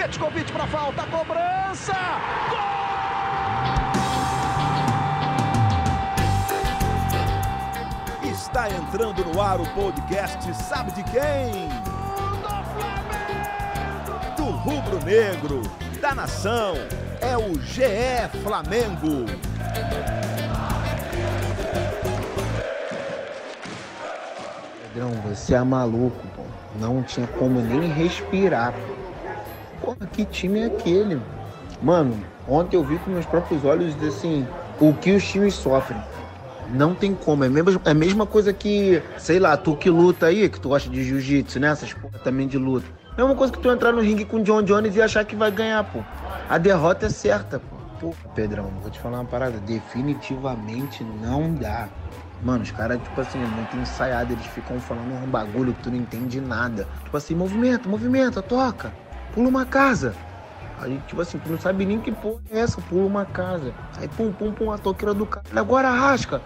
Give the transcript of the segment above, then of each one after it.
Petkovic para falta, cobrança! Gol! Está entrando no ar o podcast Sabe de quem? Do rubro negro, da nação, é o GE Flamengo. Pedrão, você é maluco, pô. Não tinha como nem respirar. Pô, que time é aquele? Mano, ontem eu vi com meus próprios olhos assim, o que os times sofrem. Não tem como. É a mesma, é a mesma coisa que, sei lá, tu que luta aí, que tu gosta de jiu-jitsu, né? Essas porra também de luta. Uma coisa que tu entrar no ringue com o John Jones e achar que vai ganhar, pô. A derrota é certa, pô. Pô, Pedrão, vou te falar uma parada. Definitivamente não dá. Mano, os caras, tipo assim, muito ensaiado. Eles ficam falando um bagulho que tu não entende nada. Tipo assim, movimento, movimento, toca. Pula uma casa. Aí, tipo assim, tu não sabe nem que porra é essa, pula uma casa. Aí, pum, pum, pum, a toqueira do cara. Agora rasca.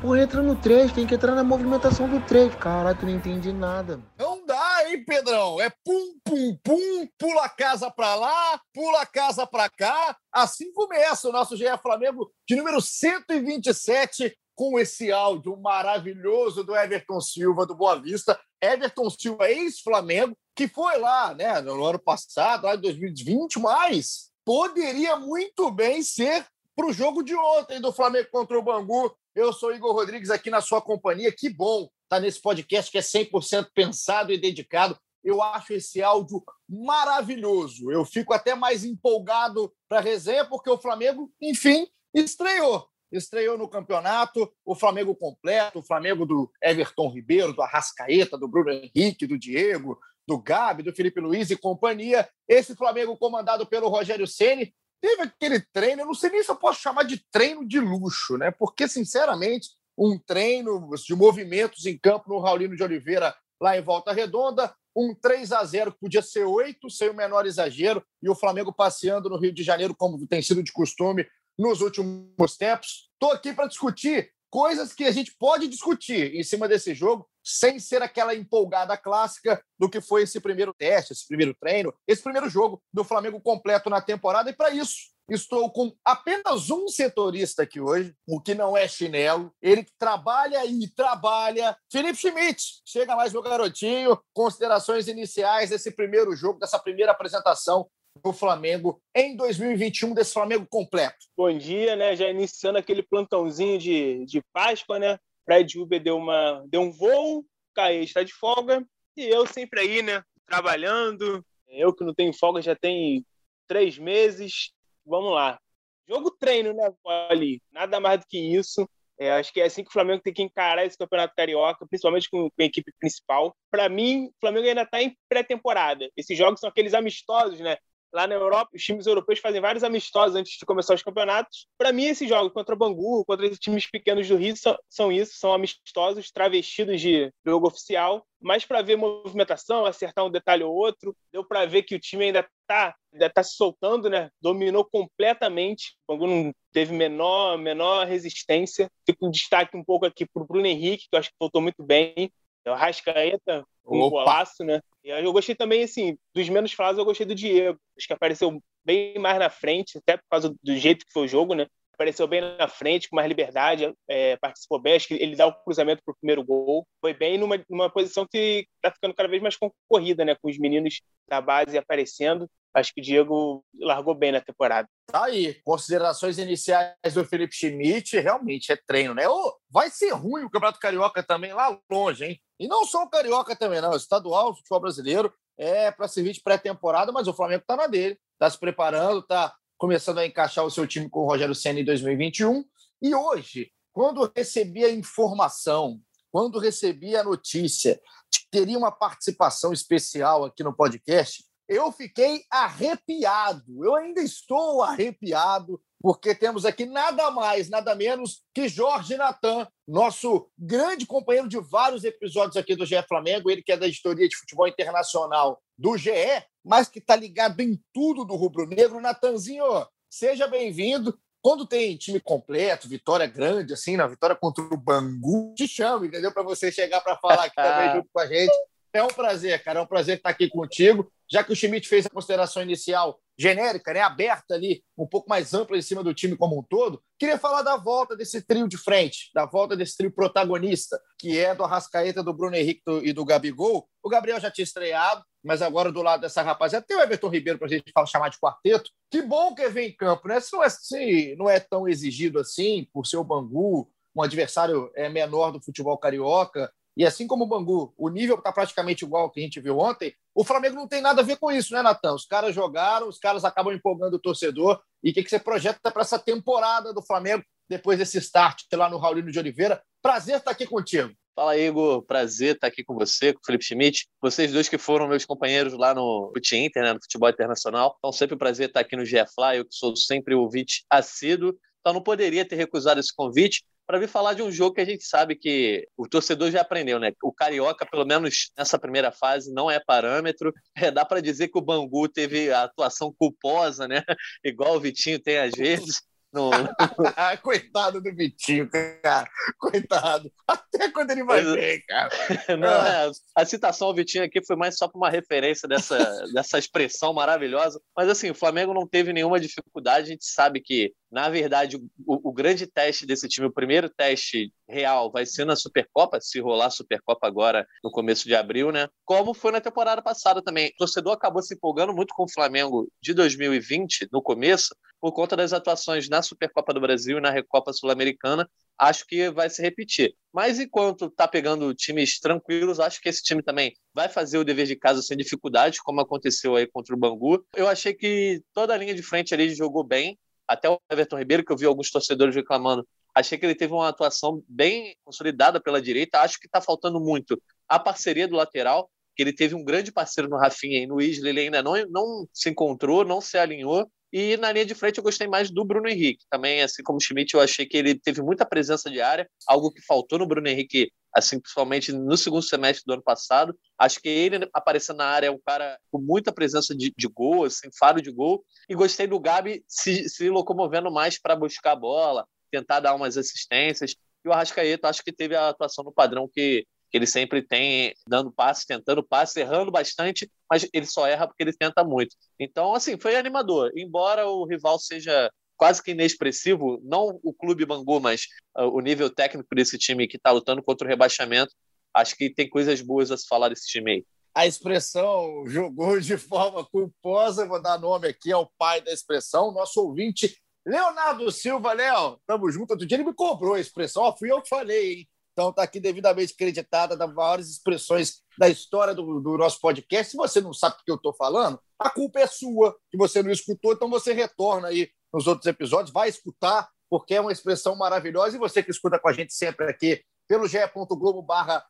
Pô, entra no 3, tem que entrar na movimentação do 3. Caralho, tu não entende nada. Não dá, hein, Pedrão? É pum, pum, pum, pula a casa pra lá, pula a casa pra cá. Assim começa o nosso GE Flamengo de número 127, com esse áudio maravilhoso do Everton Silva do Boa Vista. Everton Silva, ex-Flamengo, que foi lá, né, no ano passado, lá em 2020, mas poderia muito bem ser para o jogo de ontem do Flamengo contra o Bangu. Eu sou Igor Rodrigues aqui na sua companhia. Que bom estar tá nesse podcast que é 100% pensado e dedicado. Eu acho esse áudio maravilhoso. Eu fico até mais empolgado para a resenha, porque o Flamengo, enfim, estreou. Estreou no campeonato, o Flamengo completo, o Flamengo do Everton Ribeiro, do Arrascaeta, do Bruno Henrique, do Diego, do Gabi, do Felipe Luiz e companhia. Esse Flamengo comandado pelo Rogério Ceni teve aquele treino, eu não sei nem se eu posso chamar de treino de luxo, né? Porque, sinceramente, um treino de movimentos em campo no Raulino de Oliveira, lá em Volta Redonda, um 3 a 0 que podia ser 8, sem o menor exagero, e o Flamengo passeando no Rio de Janeiro, como tem sido de costume nos últimos tempos. Estou aqui para discutir coisas que a gente pode discutir em cima desse jogo, sem ser aquela empolgada clássica do que foi esse primeiro teste, esse primeiro treino, esse primeiro jogo do Flamengo completo na temporada. E para isso, estou com apenas um setorista aqui hoje, o que não é chinelo. Ele trabalha e trabalha. Felipe Schmidt, chega mais, meu garotinho. Considerações iniciais desse primeiro jogo, dessa primeira apresentação do Flamengo em 2021, desse Flamengo completo. Bom dia, né? Já iniciando aquele plantãozinho de, de Páscoa, né? Fred Uber deu, uma, deu um voo, Caê está de folga, e eu sempre aí, né? Trabalhando. Eu que não tenho folga já tem três meses. Vamos lá. Jogo treino, né, ali? Nada mais do que isso. É, acho que é assim que o Flamengo tem que encarar esse campeonato carioca, principalmente com, com a equipe principal. Para mim, o Flamengo ainda está em pré-temporada. Esses jogos são aqueles amistosos, né? Lá na Europa, os times europeus fazem vários amistosos antes de começar os campeonatos. Para mim, esses jogos contra o Bangu, contra esses times pequenos do Rio, são, são isso, são amistosos, travestidos de jogo oficial. Mas para ver movimentação, acertar um detalhe ou outro, deu para ver que o time ainda está ainda tá se soltando, né? Dominou completamente. O Bangu não teve menor, menor resistência. Fico um destaque um pouco aqui para o Bruno Henrique, que eu acho que voltou muito bem. O Rascaeta, um Opa. golaço, né? E eu gostei também, assim, dos menos falados, eu gostei do Diego. Acho que apareceu bem mais na frente, até por causa do jeito que foi o jogo, né? Apareceu bem na frente, com mais liberdade, é, participou bem. Acho que ele dá o cruzamento para o primeiro gol. Foi bem numa, numa posição que está ficando cada vez mais concorrida, né? Com os meninos da base aparecendo. Acho que o Diego largou bem na temporada. Tá aí. Considerações iniciais do Felipe Schmidt, realmente é treino, né? Oh, vai ser ruim o Campeonato Carioca também lá longe, hein? E não só o Carioca também, não. O estadual, o futebol brasileiro, é para servir de pré-temporada, mas o Flamengo está na dele, está se preparando, está começando a encaixar o seu time com o Rogério Senna em 2021. E hoje, quando recebi a informação, quando recebi a notícia de que teria uma participação especial aqui no podcast, eu fiquei arrepiado. Eu ainda estou arrepiado porque temos aqui nada mais, nada menos que Jorge Natan, nosso grande companheiro de vários episódios aqui do GE Flamengo, ele que é da editoria de futebol internacional do GE, mas que está ligado em tudo do rubro-negro. Natanzinho, seja bem-vindo. Quando tem time completo, vitória grande, assim, na vitória contra o Bangu, te chamo, entendeu? Para você chegar para falar aqui também junto com a gente. É um prazer, cara. É um prazer estar aqui contigo. Já que o Schmidt fez a consideração inicial genérica, né, aberta ali, um pouco mais ampla em cima do time como um todo, queria falar da volta desse trio de frente, da volta desse trio protagonista, que é do Arrascaeta, do Bruno Henrique e do Gabigol. O Gabriel já tinha estreado, mas agora do lado dessa rapaziada tem o Everton Ribeiro para a gente chamar de quarteto. Que bom que vem em campo, né? Se não é, se não é tão exigido assim, por ser o Bangu, um adversário é menor do futebol carioca, e assim como o Bangu, o nível está praticamente igual ao que a gente viu ontem, o Flamengo não tem nada a ver com isso, né, Natan? Os caras jogaram, os caras acabam empolgando o torcedor. E o que, que você projeta para essa temporada do Flamengo depois desse start lá no Raulino de Oliveira? Prazer estar aqui contigo. Fala, Igor. Prazer estar aqui com você, com o Felipe Schmidt. Vocês dois que foram meus companheiros lá no Fute Inter, né, no futebol internacional. Então, sempre um prazer estar aqui no GFLA. Eu que sou sempre ouvinte assíduo. Então, não poderia ter recusado esse convite para vir falar de um jogo que a gente sabe que o torcedor já aprendeu, né? O Carioca, pelo menos nessa primeira fase, não é parâmetro. É, dá para dizer que o Bangu teve a atuação culposa, né? Igual o Vitinho tem às vezes. No... Coitado do Vitinho, cara. Coitado. Até quando ele vai ver, cara. Não, é, a citação ao Vitinho aqui foi mais só para uma referência dessa, dessa expressão maravilhosa. Mas assim, o Flamengo não teve nenhuma dificuldade. A gente sabe que, na verdade, o, o grande teste desse time, o primeiro teste real, vai ser na Supercopa, se rolar a Supercopa agora no começo de abril, né? Como foi na temporada passada também. O torcedor acabou se empolgando muito com o Flamengo de 2020, no começo, por conta das atuações na Supercopa do Brasil e na Recopa Sul-Americana, acho que vai se repetir. Mas enquanto tá pegando times tranquilos, acho que esse time também vai fazer o dever de casa sem dificuldade, como aconteceu aí contra o Bangu. Eu achei que toda a linha de frente ali jogou bem, até o Everton Ribeiro, que eu vi alguns torcedores reclamando, achei que ele teve uma atuação bem consolidada pela direita. Acho que está faltando muito a parceria do lateral, que ele teve um grande parceiro no Rafinha e no Isla, ele ainda não, não se encontrou, não se alinhou. E na linha de frente eu gostei mais do Bruno Henrique. Também, assim como o Schmidt, eu achei que ele teve muita presença de área, algo que faltou no Bruno Henrique, assim, principalmente no segundo semestre do ano passado. Acho que ele aparecendo na área é um cara com muita presença de, de gol, assim, faro de gol. E gostei do Gabi se, se locomovendo mais para buscar a bola, tentar dar umas assistências. E o Arrascaeta, acho que teve a atuação no padrão que que ele sempre tem dando passe, tentando passe, errando bastante, mas ele só erra porque ele tenta muito. Então, assim, foi animador. Embora o rival seja quase que inexpressivo, não o clube Bangu, mas uh, o nível técnico desse time que está lutando contra o rebaixamento, acho que tem coisas boas a se falar desse time aí. A expressão jogou de forma culposa, vou dar nome aqui ao pai da expressão, nosso ouvinte Leonardo Silva, Léo, tamo junto. Outro dia ele me cobrou a expressão, ó, fui eu que falei, hein? Então está aqui devidamente acreditada das maiores expressões da história do, do nosso podcast. Se você não sabe o que eu estou falando, a culpa é sua, que você não escutou, então você retorna aí nos outros episódios, vai escutar, porque é uma expressão maravilhosa. E você que escuta com a gente sempre aqui pelo ge.globo barra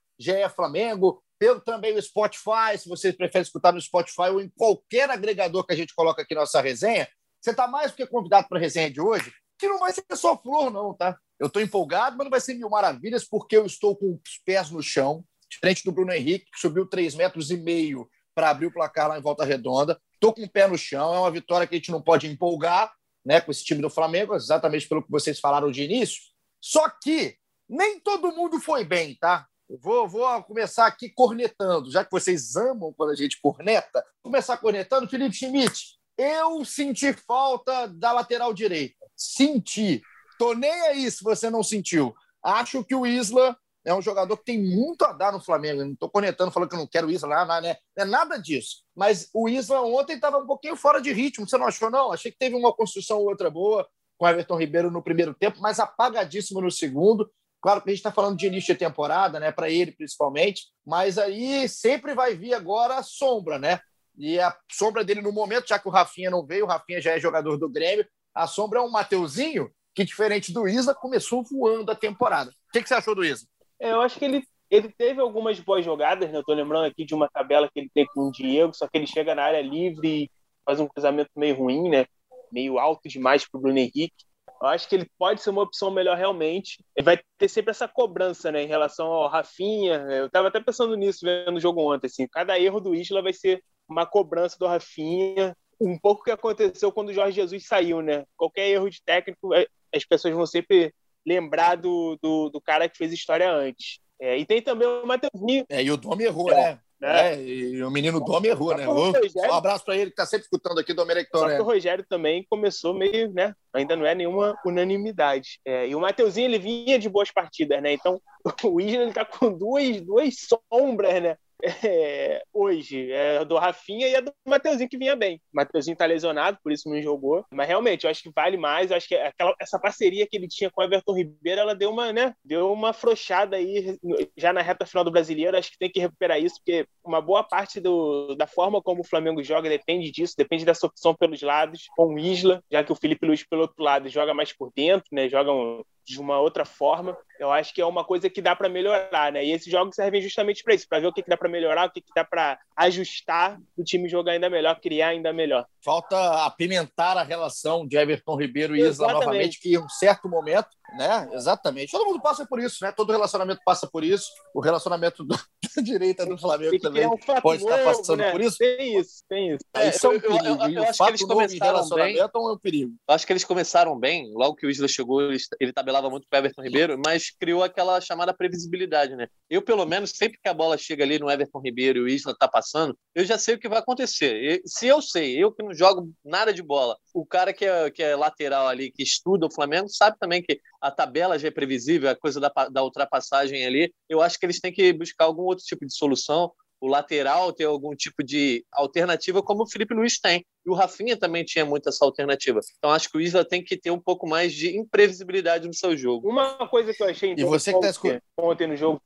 Flamengo, pelo também o Spotify, se você prefere escutar no Spotify ou em qualquer agregador que a gente coloca aqui nossa resenha, você está mais do que convidado para a resenha de hoje, que não vai ser só flor, não, tá? Eu estou empolgado, mas não vai ser mil maravilhas, porque eu estou com os pés no chão, diferente do Bruno Henrique, que subiu três metros e meio para abrir o placar lá em Volta Redonda. Estou com o pé no chão, é uma vitória que a gente não pode empolgar né, com esse time do Flamengo, exatamente pelo que vocês falaram de início. Só que nem todo mundo foi bem, tá? Eu vou, vou começar aqui cornetando, já que vocês amam quando a gente corneta. Começar cornetando, Felipe Schmidt. Eu senti falta da lateral direita. Senti. Tô nem aí se você não sentiu. Acho que o Isla é um jogador que tem muito a dar no Flamengo. não estou conectando, falando que eu não quero o Isla, não, né? não é nada disso. Mas o Isla ontem estava um pouquinho fora de ritmo. Você não achou, não? Achei que teve uma construção ou outra boa com o Everton Ribeiro no primeiro tempo, mas apagadíssimo no segundo. Claro que a gente está falando de início de temporada, né? Para ele principalmente, mas aí sempre vai vir agora a sombra, né? E a sombra dele no momento, já que o Rafinha não veio, o Rafinha já é jogador do Grêmio, a sombra é um Mateuzinho que, diferente do Isla, começou voando a temporada. O que, que você achou do Isla? É, eu acho que ele, ele teve algumas boas jogadas, né? Eu tô lembrando aqui de uma tabela que ele tem com o Diego, só que ele chega na área livre e faz um cruzamento meio ruim, né? Meio alto demais para o Bruno Henrique. Eu acho que ele pode ser uma opção melhor realmente. Ele vai ter sempre essa cobrança, né, em relação ao Rafinha. Eu estava até pensando nisso vendo o jogo ontem, assim. Cada erro do Isla vai ser uma cobrança do Rafinha. Um pouco o que aconteceu quando o Jorge Jesus saiu, né? Qualquer erro de técnico as pessoas vão sempre lembrar do, do, do cara que fez história antes. É, e tem também o Mateuzinho. É, e o Domi errou, é. né? né? É, e o menino Dom errou, né? Errou. Um abraço para ele que está sempre escutando aqui, Domenic Torres. o Rogério também começou meio, né? Ainda não é nenhuma unanimidade. É, e o Mateuzinho, ele vinha de boas partidas, né? Então, o Isla, ele tá com duas, duas sombras, né? É, hoje é do Rafinha e a do Mateuzinho que vinha bem. O Mateuzinho tá lesionado, por isso não jogou. Mas realmente, eu acho que vale mais. Eu acho que aquela, essa parceria que ele tinha com o Everton Ribeiro, ela deu uma, né? Deu uma afrouxada aí já na reta final do brasileiro. Acho que tem que recuperar isso, porque uma boa parte do, da forma como o Flamengo joga depende disso, depende dessa opção pelos lados, com o Isla, já que o Felipe Luiz pelo outro lado joga mais por dentro, né? Joga um, de uma outra forma. Eu acho que é uma coisa que dá para melhorar, né? E esses jogos servem justamente para isso, para ver o que, que dá para melhorar, o que, que dá para ajustar o time jogar ainda melhor, criar ainda melhor. Falta apimentar a relação de Everton Ribeiro e Isla novamente, que em um certo momento, né? Exatamente. Todo mundo passa por isso, né? Todo relacionamento passa por isso. O relacionamento do, da direita do Flamengo também um pode novo, estar passando né? por isso. Tem isso, tem isso. É, isso é um perigo. Eu, eu, eu acho que eles começaram bem. É um perigo. Eu acho que eles começaram bem. Logo que o Isla chegou, ele, ele tabelava muito com o Everton Ribeiro, mas criou aquela chamada previsibilidade, né? Eu, pelo menos, sempre que a bola chega ali no Everton Ribeiro e o Isla tá passando, eu já sei o que vai acontecer. E, se eu sei, eu que não jogo nada de bola, o cara que é, que é lateral ali, que estuda o Flamengo, sabe também que a tabela já é previsível, a coisa da, da ultrapassagem ali. Eu acho que eles têm que buscar algum outro tipo de solução o lateral ter algum tipo de alternativa, como o Felipe Luiz tem. E o Rafinha também tinha muito essa alternativa. Então acho que o Isla tem que ter um pouco mais de imprevisibilidade no seu jogo. Uma coisa que eu achei e você que tá escutando ontem no jogo,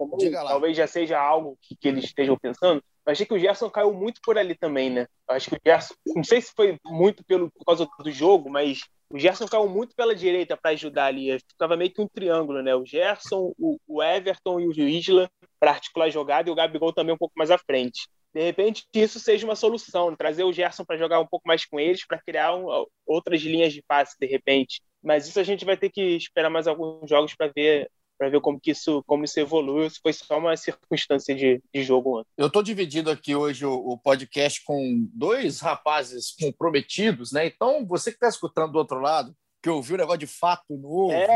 talvez já seja algo que, que eles estejam pensando. Eu achei que o Gerson caiu muito por ali também, né? Eu acho que o Gerson, não sei se foi muito pelo, por causa do jogo, mas o Gerson caiu muito pela direita para ajudar ali. Ficava meio que um triângulo, né? O Gerson, o, o Everton e o Isla para articular a jogada e o Gabigol também um pouco mais à frente. De repente, isso seja uma solução, trazer o Gerson para jogar um pouco mais com eles, para criar um, outras linhas de passe, de repente. Mas isso a gente vai ter que esperar mais alguns jogos para ver para ver como que isso como isso evoluiu. Isso foi só uma circunstância de, de jogo. Eu estou dividido aqui hoje o, o, podcast com dois rapazes comprometidos, né? Então, você que está escutando do outro lado, que ouviu o negócio de fato novo. É,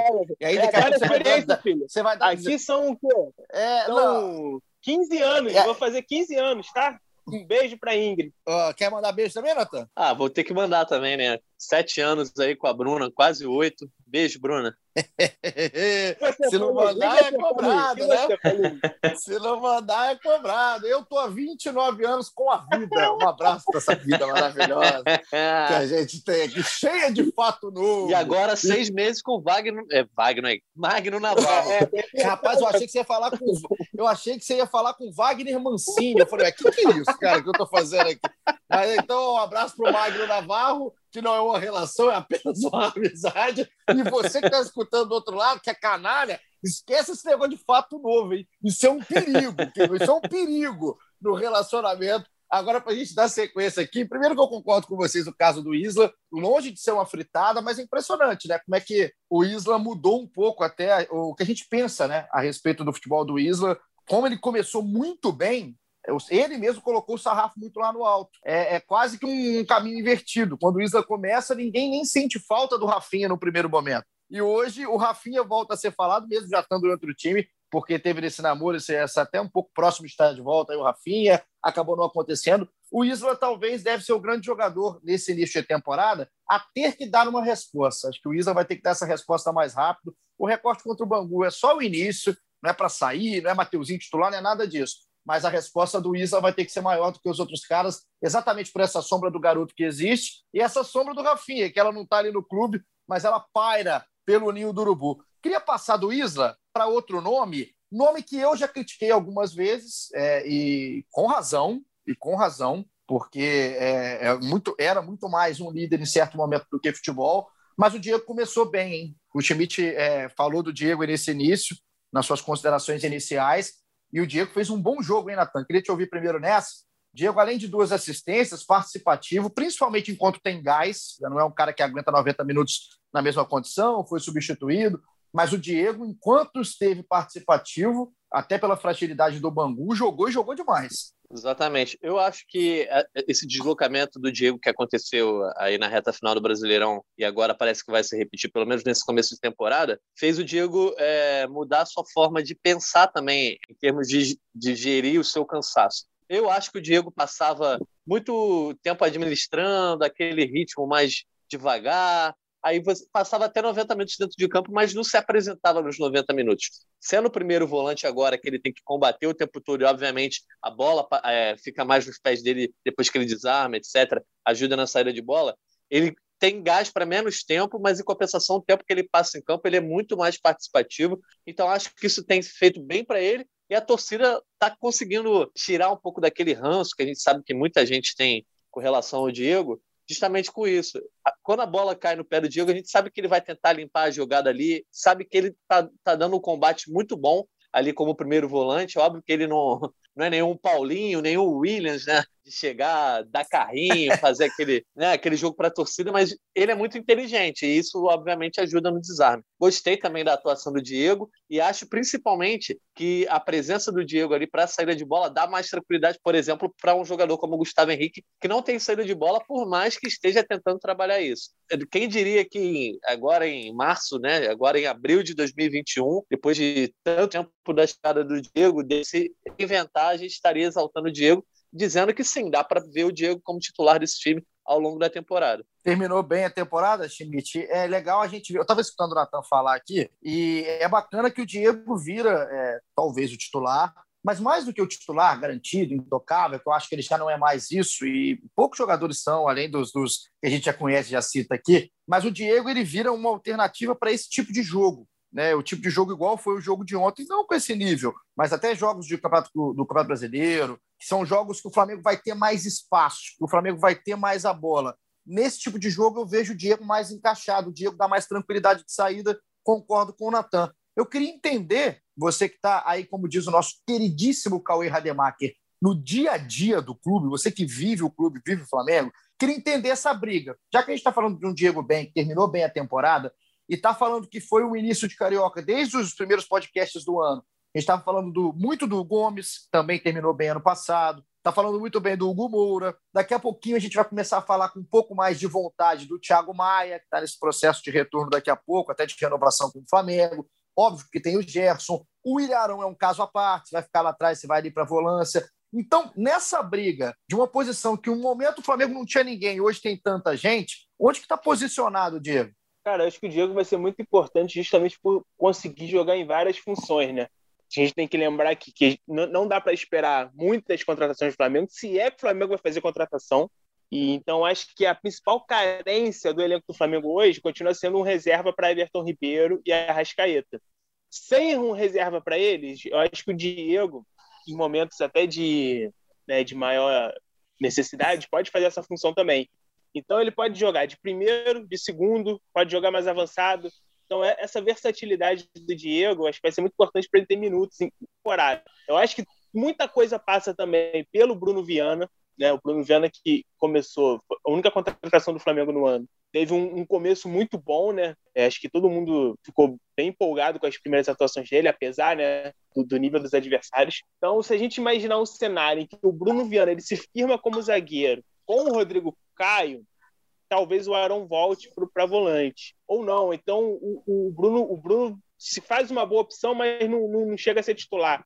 e aí, é, cara, você, vai dar, filho. você vai dar. Aqui são o quê? É, são não. 15 anos, é. vou fazer 15 anos, tá? Um beijo pra Ingrid. Uh, quer mandar beijo também, Natan? Ah, vou ter que mandar também, né? Sete anos aí com a Bruna, quase oito. Beijo, Bruna. Se não mandar, é cobrado, né? Se não mandar, é cobrado. Eu tô há 29 anos com a vida. Um abraço para essa vida maravilhosa que a gente tem aqui, cheia de fato novo. E agora, seis meses com Wagner. É, Wagner, Magno Navarro. É, é, rapaz, eu achei que você ia falar com. Eu achei que você ia falar com Wagner Mancini. Eu falei, o que, que é isso, cara, que eu tô fazendo aqui? Mas então, um abraço pro Magno Navarro que não é uma relação, é apenas uma amizade. E você que está escutando do outro lado, que é canalha, esquece esse negócio de fato novo, hein? Isso é um perigo, isso é um perigo no relacionamento. Agora, para a gente dar sequência aqui, primeiro que eu concordo com vocês no caso do Isla, longe de ser uma fritada, mas é impressionante, né? Como é que o Isla mudou um pouco até o que a gente pensa, né, a respeito do futebol do Isla. Como ele começou muito bem, ele mesmo colocou o sarrafo muito lá no alto. É, é quase que um, um, caminho invertido. Quando o Isla começa, ninguém nem sente falta do Rafinha no primeiro momento. E hoje o Rafinha volta a ser falado, mesmo já estando em outro time, porque teve nesse namoro, esse, esse até um pouco próximo de estar de volta, aí o Rafinha acabou não acontecendo. O Isla talvez deve ser o grande jogador nesse início de temporada a ter que dar uma resposta. Acho que o Isla vai ter que dar essa resposta mais rápido. O recorte contra o Bangu é só o início, não é para sair, não é Mateuzinho titular, não é nada disso mas a resposta do Isa vai ter que ser maior do que os outros caras, exatamente por essa sombra do garoto que existe e essa sombra do Rafinha, que ela não está ali no clube, mas ela paira pelo ninho do urubu. Queria passar do Isla para outro nome, nome que eu já critiquei algumas vezes, é, e com razão, e com razão, porque é, é muito, era muito mais um líder em certo momento do que futebol, mas o Diego começou bem, hein? O Schmidt é, falou do Diego nesse início, nas suas considerações iniciais, e o Diego fez um bom jogo, hein, Natan? Queria te ouvir primeiro nessa. Diego, além de duas assistências, participativo, principalmente enquanto tem gás, não é um cara que aguenta 90 minutos na mesma condição, foi substituído, mas o Diego, enquanto esteve participativo, até pela fragilidade do Bangu, jogou e jogou demais. Exatamente. Eu acho que é, esse deslocamento do Diego que aconteceu aí na reta final do Brasileirão e agora parece que vai se repetir, pelo menos nesse começo de temporada, fez o Diego é, mudar a sua forma de pensar também, em termos de, de gerir o seu cansaço. Eu acho que o Diego passava muito tempo administrando, aquele ritmo mais devagar, aí você passava até 90 minutos dentro de campo, mas não se apresentava nos 90 minutos. Sendo o primeiro volante agora, que ele tem que combater o tempo todo, e obviamente a bola é, fica mais nos pés dele depois que ele desarma, etc., ajuda na saída de bola, ele tem gás para menos tempo, mas em compensação, o tempo que ele passa em campo, ele é muito mais participativo. Então, acho que isso tem feito bem para ele e a torcida está conseguindo tirar um pouco daquele ranço que a gente sabe que muita gente tem com relação ao Diego, justamente com isso. Quando a bola cai no pé do Diego, a gente sabe que ele vai tentar limpar a jogada ali, sabe que ele está tá dando um combate muito bom ali como primeiro volante. Óbvio que ele não, não é nenhum Paulinho, nenhum Williams, né? De chegar, dar carrinho, fazer aquele, né, aquele jogo para a torcida, mas ele é muito inteligente e isso, obviamente, ajuda no desarme. Gostei também da atuação do Diego e acho principalmente que a presença do Diego ali para a saída de bola dá mais tranquilidade, por exemplo, para um jogador como o Gustavo Henrique, que não tem saída de bola, por mais que esteja tentando trabalhar isso. Quem diria que agora em março, né, agora em abril de 2021, depois de tanto tempo da escada do Diego, desse inventar, a gente estaria exaltando o Diego, dizendo que sim, dá para ver o Diego como titular desse time ao longo da temporada. Terminou bem a temporada, Schmidt. É legal a gente ver. Eu estava escutando o Natan falar aqui, e é bacana que o Diego vira é, talvez o titular, mas mais do que o titular garantido, intocável, que eu acho que ele já não é mais isso, e poucos jogadores são, além dos, dos que a gente já conhece, já cita aqui, mas o Diego ele vira uma alternativa para esse tipo de jogo né, o tipo de jogo igual foi o jogo de ontem, não com esse nível, mas até jogos de campeonato, do, Campeonato Brasileiro, que são jogos que o Flamengo vai ter mais espaço, que o Flamengo vai ter mais a bola. Nesse tipo de jogo, eu vejo o Diego mais encaixado, o Diego dá mais tranquilidade de saída, concordo com o Natan. Eu queria entender, você que está aí, como diz o nosso queridíssimo Cauê Rademacher, no dia a dia do clube, você que vive o clube, vive o Flamengo, queria entender essa briga. Já que a gente está falando de um Diego bem, que terminou bem a temporada, e está falando que foi o início de Carioca desde os primeiros podcasts do ano. A gente estava falando do, muito do Gomes, também terminou bem ano passado. Está falando muito bem do Hugo Moura. Daqui a pouquinho a gente vai começar a falar com um pouco mais de vontade do Thiago Maia, que está nesse processo de retorno daqui a pouco, até de renovação com o Flamengo. Óbvio que tem o Gerson. O Ilharão é um caso à parte, vai ficar lá atrás, você vai ali para a volância. Então, nessa briga de uma posição que um momento o Flamengo não tinha ninguém, hoje tem tanta gente, onde que está posicionado, Diego? Cara, acho que o Diego vai ser muito importante justamente por conseguir jogar em várias funções, né? A gente tem que lembrar que, que não dá para esperar muitas contratações do Flamengo, se é que o Flamengo vai fazer contratação. E então acho que a principal carência do elenco do Flamengo hoje continua sendo um reserva para Everton Ribeiro e Arrascaeta. Sem um reserva para eles, eu acho que o Diego, em momentos até de, né, de maior necessidade, pode fazer essa função também. Então ele pode jogar de primeiro, de segundo, pode jogar mais avançado. Então é, essa versatilidade do Diego, acho que vai ser muito importante para ele ter minutos em temporada. Eu acho que muita coisa passa também pelo Bruno Viana, né? O Bruno Viana que começou, a única contratação do Flamengo no ano, teve um, um começo muito bom, né? É, acho que todo mundo ficou bem empolgado com as primeiras atuações dele, apesar, né, do, do, nível dos adversários. Então, se a gente imaginar um cenário em que o Bruno Viana ele se firma como zagueiro com o Rodrigo Caio, talvez o Arão volte para volante. Ou não. Então o, o, Bruno, o Bruno se faz uma boa opção, mas não, não, chega a ser titular.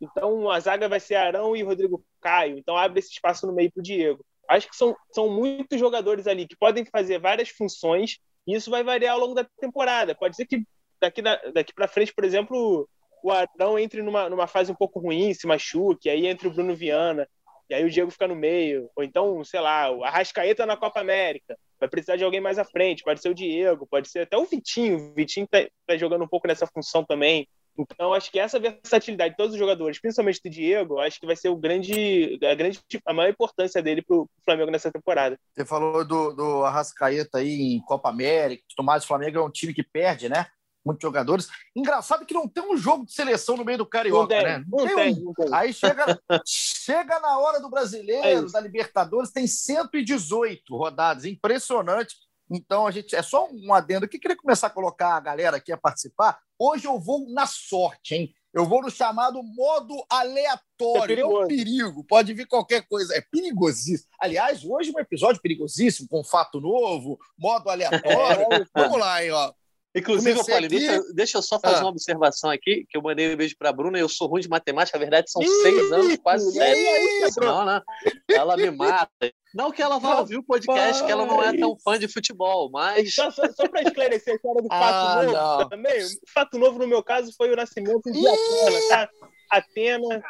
Então a zaga vai ser Arão e Rodrigo Caio. Então abre esse espaço no meio para o Diego. Acho que são, são muitos jogadores ali que podem fazer várias funções e isso vai variar ao longo da temporada. Pode ser que daqui, daqui para frente, por exemplo, o Arão entre numa, numa fase um pouco ruim, se machuque, aí entre o Bruno Viana e aí o Diego fica no meio. Ou então, sei lá, o Arrascaeta na Copa América. Vai precisar de alguém mais à frente. Pode ser o Diego, pode ser até o Vitinho. O Vitinho tá, tá jogando um pouco nessa função também. Então, acho que essa versatilidade de todos os jogadores, principalmente do Diego, acho que vai ser o grande, a, grande, a maior importância dele para o Flamengo nessa temporada. Você falou do, do Arrascaeta aí em Copa América, Tomás, o Flamengo é um time que perde, né? Muitos jogadores. Engraçado que não tem um jogo de seleção no meio do Carioca, tem, né? Não, não tem, um. não tem. Aí chega, chega na hora do Brasileiro, é da Libertadores, tem 118 rodadas. Impressionante. Então, a gente é só um adendo aqui. Queria começar a colocar a galera aqui a participar. Hoje eu vou na sorte, hein? Eu vou no chamado modo aleatório. É, é um perigo. Pode vir qualquer coisa. É perigosíssimo. Aliás, hoje é um episódio perigosíssimo, com um fato novo, modo aleatório. É. Vamos lá, hein? Ó. Inclusive, Comecei aqui- deixa, eu só fazer Ah. uma observação aqui, que eu mandei um beijo pra Bruna e eu sou ruim de matemática, a verdade são seis anos, quase sete. Não, não. Ela me mata. Não que ela vá ouvir o podcast, que ela não é tão fã de futebol, mas Só, só, só para esclarecer a história do Ah, fato novo não. também. O fato novo, no meu caso, foi o nascimento de Atena, tá? Atena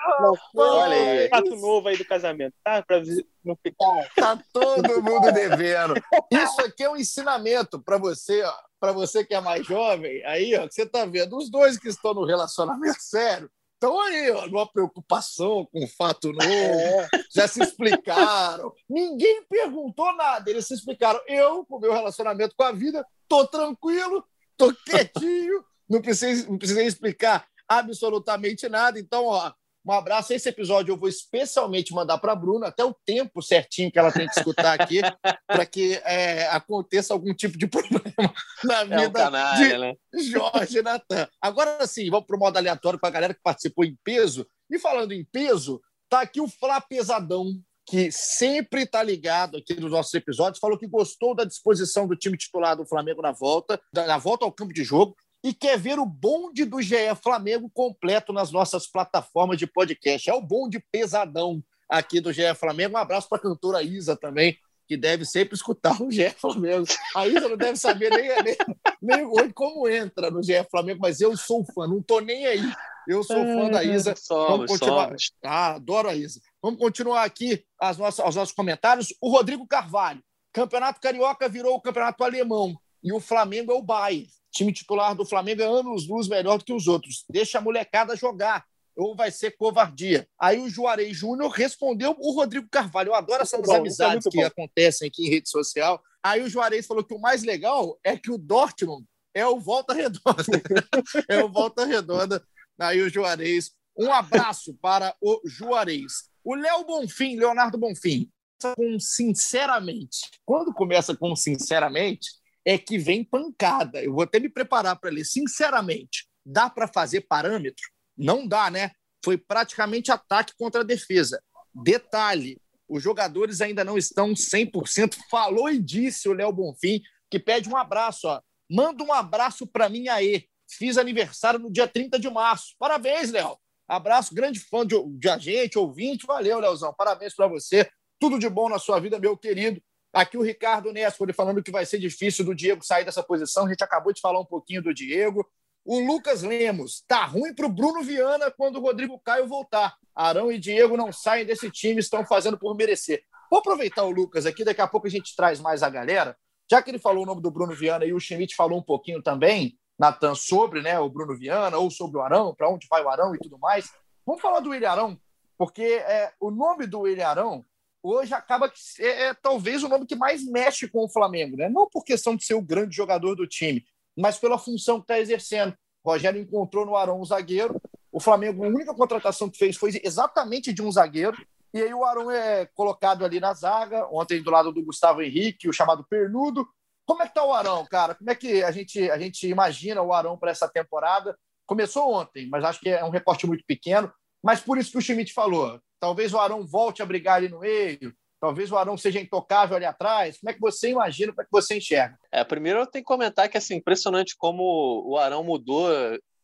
Olha aí. o fato novo aí do casamento, tá? Pra não ficar. Tá todo mundo devendo. Isso aqui é um ensinamento para você, ó, para você que é mais jovem. Aí, ó, que você tá vendo, os dois que estão no relacionamento sério estão aí, ó, numa preocupação com o fato novo, já se explicaram. Ninguém perguntou nada, eles se explicaram. Eu, com o meu relacionamento com a vida, tô tranquilo, tô quietinho, não precisei, não precisei explicar absolutamente nada. Então, ó, um abraço. Esse episódio eu vou especialmente mandar para a Bruna, até o tempo certinho que ela tem que escutar aqui, para que é, aconteça algum tipo de problema na é um vida canalha, né? de Jorge Natan. Agora sim, vamos para o modo aleatório com a galera que participou em peso. E falando em peso, tá aqui o Flá Pesadão, que sempre está ligado aqui nos nossos episódios, falou que gostou da disposição do time titular do Flamengo na volta, da- na volta ao campo de jogo, e quer ver o bonde do GE Flamengo completo nas nossas plataformas de podcast. É o bonde pesadão aqui do GE Flamengo. Um abraço para a cantora Isa também, que deve sempre escutar o GE Flamengo. A Isa não deve saber nem, nem, nem hoje como entra no GE Flamengo, mas eu sou fã, não tô nem aí. Eu sou fã da Isa. Somos, continuar. somos. Ah, adoro a Isa. Vamos continuar aqui as nossas, os nossos comentários. O Rodrigo Carvalho. Campeonato Carioca virou o campeonato alemão e o Flamengo é o Bayern. Time titular do Flamengo é anos luz melhor do que os outros. Deixa a molecada jogar ou vai ser covardia. Aí o Juarez Júnior respondeu o Rodrigo Carvalho. Eu adoro essas bom, é amizades muito que bom. acontecem aqui em rede social. Aí o Juarez falou que o mais legal é que o Dortmund é o Volta Redonda. é o Volta Redonda. Aí o Juarez. Um abraço para o Juarez. O Léo Bonfim, Leonardo Bonfim, começa com sinceramente. Quando começa com sinceramente, é que vem pancada. Eu vou até me preparar para ler. Sinceramente, dá para fazer parâmetro? Não dá, né? Foi praticamente ataque contra a defesa. Detalhe: os jogadores ainda não estão 100%. Falou e disse o Léo Bonfim, que pede um abraço. Ó. Manda um abraço para mim aí. Fiz aniversário no dia 30 de março. Parabéns, Léo. Abraço, grande fã de, de a gente, ouvinte. Valeu, Leozão. Parabéns para você. Tudo de bom na sua vida, meu querido. Aqui o Ricardo Nescoli falando que vai ser difícil do Diego sair dessa posição. A gente acabou de falar um pouquinho do Diego. O Lucas Lemos, tá ruim para o Bruno Viana quando o Rodrigo Caio voltar. Arão e Diego não saem desse time, estão fazendo por merecer. Vou aproveitar o Lucas aqui, daqui a pouco a gente traz mais a galera. Já que ele falou o nome do Bruno Viana e o Schmidt falou um pouquinho também, Natan, sobre né, o Bruno Viana ou sobre o Arão, para onde vai o Arão e tudo mais. Vamos falar do William Arão, porque é, o nome do William Arão hoje acaba que é, é talvez o nome que mais mexe com o Flamengo, né? Não por questão de ser o grande jogador do time, mas pela função que está exercendo. O Rogério encontrou no Arão um zagueiro. O Flamengo, a única contratação que fez foi exatamente de um zagueiro. E aí o Arão é colocado ali na zaga, ontem do lado do Gustavo Henrique, o chamado Pernudo. Como é que tá o Arão, cara? Como é que a gente, a gente imagina o Arão para essa temporada? Começou ontem, mas acho que é um recorte muito pequeno. Mas por isso que o Schmidt falou, talvez o Arão volte a brigar ali no meio, talvez o Arão seja intocável ali atrás. Como é que você imagina, como é que você enxerga? É, primeiro eu tenho que comentar que é assim, impressionante como o Arão mudou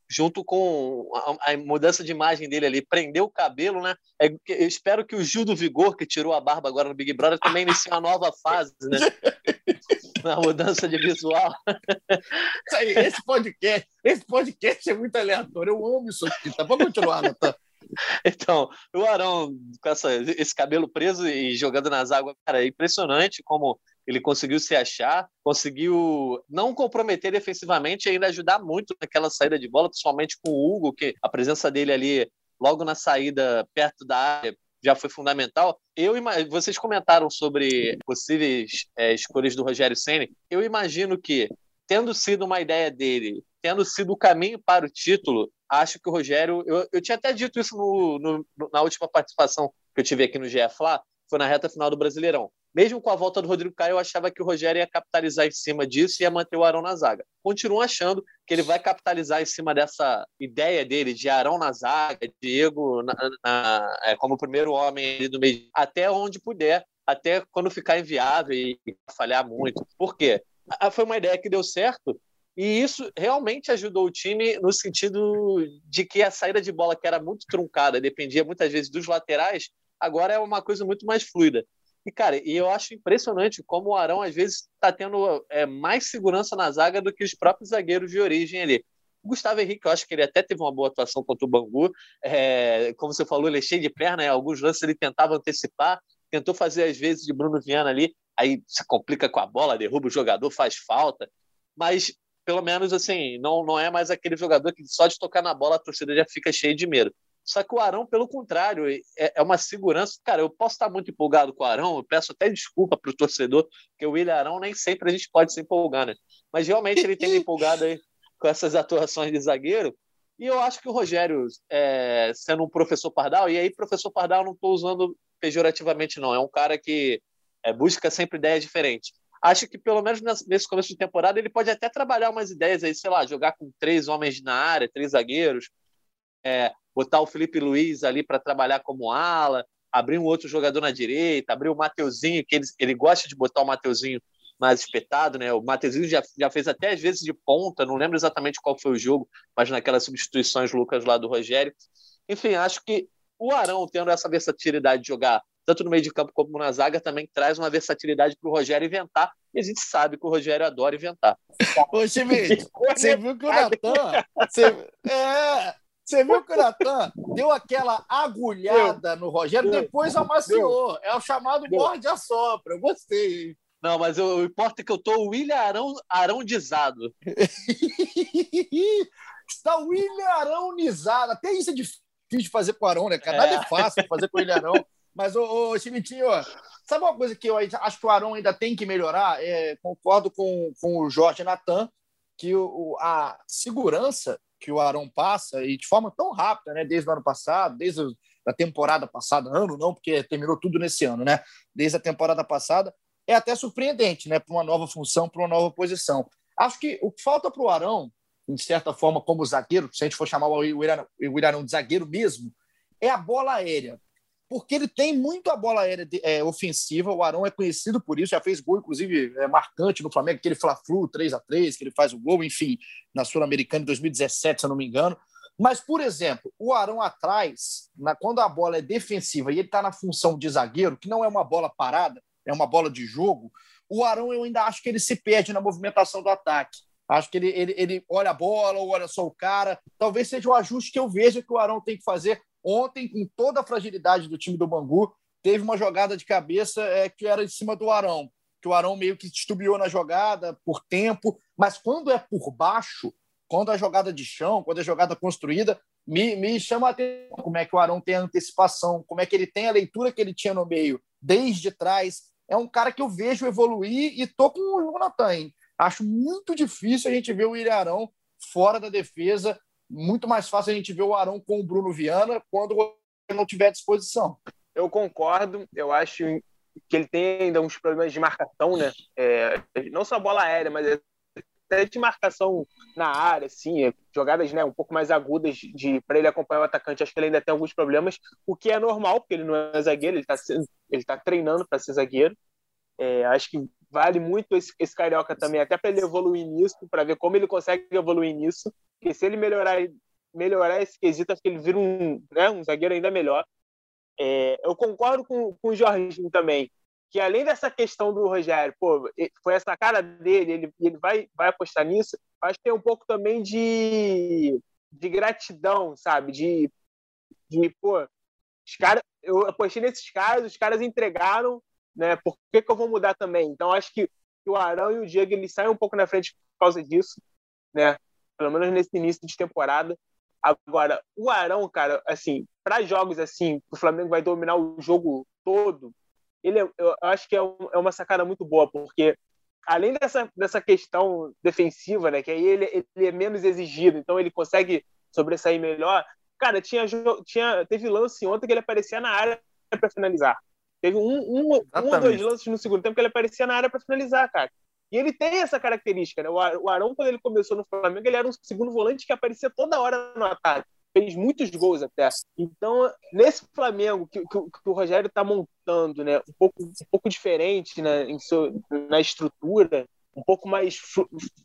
junto com a, mudança de imagem dele ali, prendeu o cabelo, né? É, eu espero que o Gil do Vigor, que tirou a barba agora no Big Brother, também inicie uma nova fase, né? Na mudança de visual. Isso aí, esse podcast, esse podcast é muito aleatório. Eu amo isso aqui, tá? Vamos continuar, Natan. Então, o Arão com essa, esse cabelo preso e jogando nas águas, cara, é impressionante como ele conseguiu se achar, conseguiu não comprometer defensivamente e ainda ajudar muito naquela saída de bola, principalmente com o Hugo, que a presença dele ali logo na saída perto da área já foi fundamental. Eu vocês comentaram sobre possíveis é, escolhas do Rogério Ceni. Eu imagino que tendo sido uma ideia dele, tendo sido o caminho para o título, acho que o Rogério. Eu, eu tinha até dito isso no, no, na última participação que eu tive aqui no GE Fla, foi na reta final do Brasileirão. Mesmo com a volta do Rodrigo Caio, eu achava que o Rogério ia capitalizar em cima disso e ia manter o Arão na zaga. Continuo achando que ele vai capitalizar em cima dessa ideia dele de Arão na zaga, Diego na, na, é, como primeiro homem do meio, até onde puder, até quando ficar inviável e falhar muito. Por quê? Foi uma ideia que deu certo E isso realmente ajudou o time no sentido de que a saída de bola, que era muito truncada, dependia muitas vezes dos laterais, agora é uma coisa muito mais fluida. E, cara, e eu acho impressionante como o Arão, às vezes, está tendo é, mais segurança na zaga do que os próprios zagueiros de origem ali. O Gustavo Henrique, eu acho que ele até teve uma boa atuação contra o Bangu. É, como você falou, ele é cheio de perna, em alguns lances ele tentava antecipar, tentou fazer às vezes de Bruno Viana ali, aí se complica com a bola, derruba o jogador, faz falta. Mas, pelo menos, assim, não, não é mais aquele jogador que só de tocar na bola a torcida já fica cheia de medo. Só que o Arão, pelo contrário, é, é uma segurança. Cara, eu posso estar muito empolgado com o Arão, eu peço até desculpa para o torcedor, porque o William Arão nem sempre a gente pode se empolgar, né? Mas realmente ele tem empolgado aí com essas atuações de zagueiro. E eu acho que o Rogério, é, sendo um professor Pardal, e aí professor Pardal não estou usando pejorativamente, não, é um cara que é, busca sempre ideias diferentes. Acho que pelo menos nesse começo de temporada ele pode até trabalhar umas ideias aí, sei lá, jogar com três homens na área, três zagueiros, é, botar o Felipe Luiz ali para trabalhar como ala, abrir um outro jogador na direita, abrir o Mateuzinho, que ele, ele gosta de botar o Mateuzinho mais espetado, né? O Mateuzinho já, já fez até às vezes de ponta, não lembro exatamente qual foi o jogo, mas naquelas substituições Lucas lá do Rogério. Enfim, acho que o Arão tendo essa versatilidade de jogar tanto no meio de campo como na zaga também traz uma versatilidade para o Rogério inventar, e a gente sabe que o Rogério adora inventar. Ô, Chimite, você viu que o Natan. Você, é, você viu que o Natan deu aquela agulhada no Rogério, depois amaciou. É o chamado morde a sopra. Eu gostei. Não, mas o, o importa é que eu tô William Arão, Arãonizado. Está William Arãonizado. Até isso é difícil de fazer com o Arão, né, cara? Nada é, é fácil de fazer com o William Arão. Mas, ô, ô Chimitinho, sabe uma coisa que eu acho que o Arão ainda tem que melhorar? É, concordo com, com o Jorge Natan, que o, a segurança que o Arão passa, e de forma tão rápida, né? Desde o ano passado, desde a temporada passada, ano não, porque terminou tudo nesse ano, né? Desde a temporada passada, é até surpreendente, né? Para uma nova função, para uma nova posição. Acho que o que falta para o Arão, de certa forma, como zagueiro, se a gente for chamar o Arão de zagueiro mesmo, é a bola aérea. Porque ele tem muito a bola aérea de, é, ofensiva, o Arão é conhecido por isso, já fez gol, inclusive, é, marcante no Flamengo, aquele Fla-Flu 3 a 3 que ele faz o gol, enfim, na Sul-Americana em 2017, se eu não me engano. Mas, por exemplo, o Arão atrás, na, quando a bola é defensiva e ele está na função de zagueiro, que não é uma bola parada, é uma bola de jogo, o Arão eu ainda acho que ele se perde na movimentação do ataque. Acho que ele, ele, ele olha a bola ou olha só o cara. Talvez seja o ajuste que eu vejo que o Arão tem que fazer. Ontem, com toda a fragilidade do time do Bangu, teve uma jogada de cabeça é, que era em cima do Arão. Que o Arão meio que titubeou na jogada por tempo, mas quando é por baixo, quando a jogada de chão, quando é jogada construída, me, me chama a atenção como é que o Arão tem a antecipação, como é que ele tem a leitura que ele tinha no meio, desde trás, é um cara que eu vejo evoluir e tô com o Jonathan. Acho muito difícil a gente ver o Ilharão fora da defesa. Muito mais fácil a gente ver o Arão com o Bruno Viana quando ele não tiver disposição. Eu concordo. Eu acho que ele tem ainda uns problemas de marcação, né? É, não só bola aérea, mas até de marcação na área, assim, jogadas né, um pouco mais agudas de para ele acompanhar o atacante. Acho que ele ainda tem alguns problemas, o que é normal, porque ele não é zagueiro, ele está ele tá treinando para ser zagueiro. É, acho que vale muito esse, esse carioca também, até para ele evoluir nisso, para ver como ele consegue evoluir nisso. Porque se ele melhorar, melhorar esse quesito, acho que ele vira um, né, um zagueiro ainda melhor. É, eu concordo com, com o Jorginho também que além dessa questão do Rogério, pô, foi essa cara dele, ele, ele vai, vai apostar nisso, acho que tem um pouco também de, de gratidão, sabe? De, de pô, os caras, eu apostei nesses caras, os caras entregaram, né? Por que, que eu vou mudar também? Então acho que, que o Arão e o Diego eles saem um pouco na frente por causa disso, né? Pelo menos nesse início de temporada. Agora, o Arão, cara, assim, para jogos assim, o Flamengo vai dominar o jogo todo, ele é, eu acho que é, um, é, uma sacada muito boa, porque além dessa, dessa questão defensiva, né, que aí ele, ele é menos exigido, então ele consegue sobressair melhor. Cara, tinha, tinha, teve lance ontem que ele aparecia na área para finalizar. Teve um, um, um ou dois lances no segundo tempo que ele aparecia na área para finalizar, cara. E ele tem essa característica, né? O Arão, quando ele começou no Flamengo, ele era um segundo volante que aparecia toda hora no ataque fez muitos gols até. Então, nesse Flamengo que, que, que o Rogério está montando, né, um pouco, um pouco diferente né, em seu, na estrutura, um pouco mais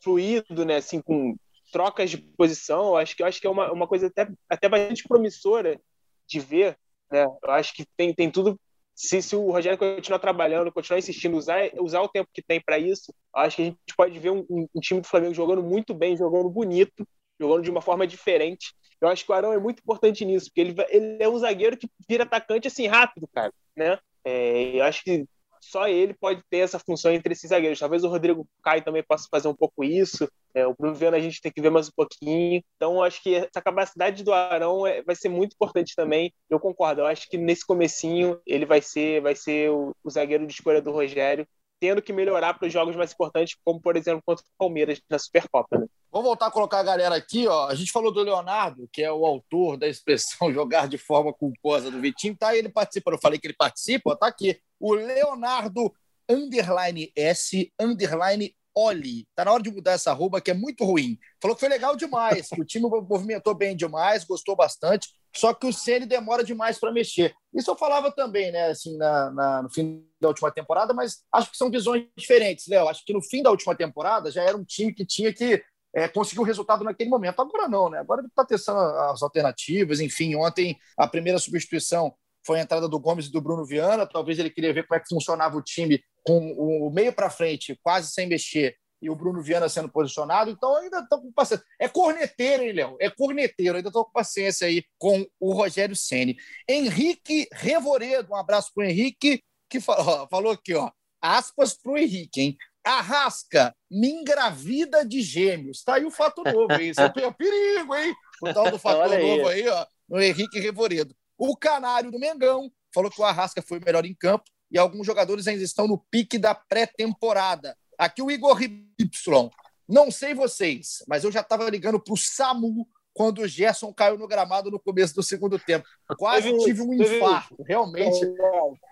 fluido, né? Assim, com trocas de posição. Acho que, acho que é uma, uma coisa até, até bastante promissora de ver. Né? Eu acho que tem, tem tudo. Se, se o Rogério continuar trabalhando, continuar insistindo, usar, usar o tempo que tem para isso, acho que a gente pode ver um, um, time do Flamengo jogando muito bem, jogando bonito, jogando de uma forma diferente. Eu acho que o Arão é muito importante nisso, porque ele, ele é um zagueiro que vira atacante assim rápido, cara. Né? É, eu acho que só ele pode ter essa função entre esses zagueiros. Talvez o Rodrigo Caio também possa fazer um pouco isso. É, o Bruno Viana a gente tem que ver mais um pouquinho. Então, acho que essa capacidade do Arão é, vai ser muito importante também. Eu concordo. Eu acho que nesse comecinho ele vai ser, vai ser o, o zagueiro de escolha do Rogério tendo que melhorar para os jogos mais importantes, como por exemplo contra o Palmeiras na Supercopa. Né? Vamos voltar a colocar a galera aqui. Ó. A gente falou do Leonardo, que é o autor da expressão jogar de forma culposa do Vitinho. Tá, ele participa. Eu falei que ele participa, tá aqui. O Leonardo underline S underline Oli. Tá na hora de mudar essa arroba, que é muito ruim. Falou que foi legal demais, que o time movimentou bem demais, gostou bastante, só que o Ceni demora demais para mexer. Isso eu falava também, né, assim, na, na, no fim da última temporada, mas acho que são visões diferentes, Léo. Acho que no fim da última temporada já era um time que tinha que é, conseguir o resultado naquele momento. Agora não, né? Agora ele está testando as alternativas. Enfim, ontem a primeira substituição foi a entrada do Gomes e do Bruno Viana. Talvez ele queria ver como é que funcionava o time com o meio para frente, quase sem mexer, e o Bruno Viana sendo posicionado. Então, ainda estou com paciência. É corneteiro, hein, Léo? É corneteiro. Ainda estou com paciência aí com o Rogério Ceni. Henrique Revoredo, um abraço para o Henrique, que falou, falou aqui, ó. Aspas para o Henrique, hein? Arrasca, me engravida de gêmeos. Tá aí o fato novo, hein? Isso é perigo, hein? O tal do fator novo aí, ó, no Henrique Revoredo. O canário do Mengão falou que o Arrasca foi o melhor em campo e alguns jogadores ainda estão no pique da pré-temporada. Aqui o Igor Y. Não sei vocês, mas eu já estava ligando para o SAMU quando o Gerson caiu no gramado no começo do segundo tempo. Quase tive um infarto, realmente.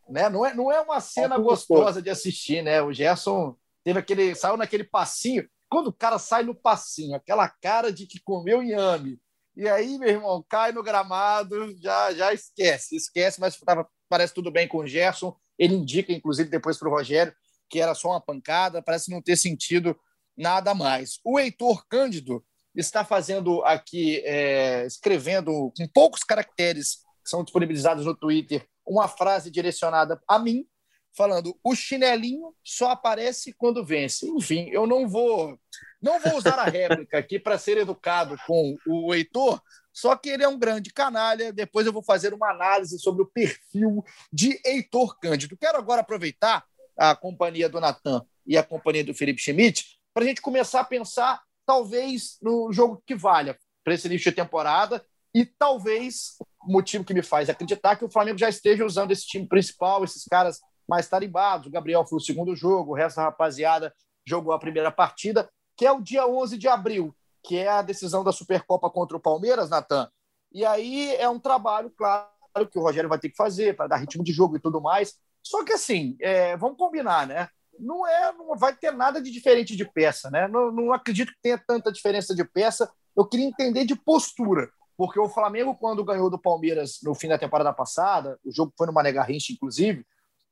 Né? Não, é, não é uma cena gostosa de assistir, né? O Gerson teve aquele. saiu naquele passinho. Quando o cara sai no passinho, aquela cara de que comeu inhame, e aí, meu irmão, cai no gramado, já, já esquece, esquece, mas tava, parece tudo bem com o Gerson. Ele indica, inclusive, depois para o Rogério, que era só uma pancada, parece não ter sentido nada mais. O Heitor Cândido está fazendo aqui, é, escrevendo com poucos caracteres que são disponibilizados no Twitter, uma frase direcionada a mim, falando: o chinelinho só aparece quando vence. Enfim, eu não vou não vou usar a réplica aqui para ser educado com o Heitor, só que ele é um grande canalha. Depois eu vou fazer uma análise sobre o perfil de Heitor Cândido. Quero agora aproveitar a companhia do Natan e a companhia do Felipe Schmidt para a gente começar a pensar, talvez, no jogo que valha para esse início de temporada e talvez o motivo que me faz acreditar que o Flamengo já esteja usando esse time principal, esses caras mais tarimbados. O Gabriel foi o segundo jogo, o resto da rapaziada jogou a primeira partida que é o dia 11 de abril, que é a decisão da Supercopa contra o Palmeiras, Natan. E aí é um trabalho, claro, que o Rogério vai ter que fazer para dar ritmo de jogo e tudo mais. Só que assim, é, vamos combinar, né? Não é, não vai ter nada de diferente de peça, né? Não, não acredito que tenha tanta diferença de peça. Eu queria entender de postura, porque o Flamengo, quando ganhou do Palmeiras no fim da temporada passada, o jogo foi no Mané Garrincha, inclusive,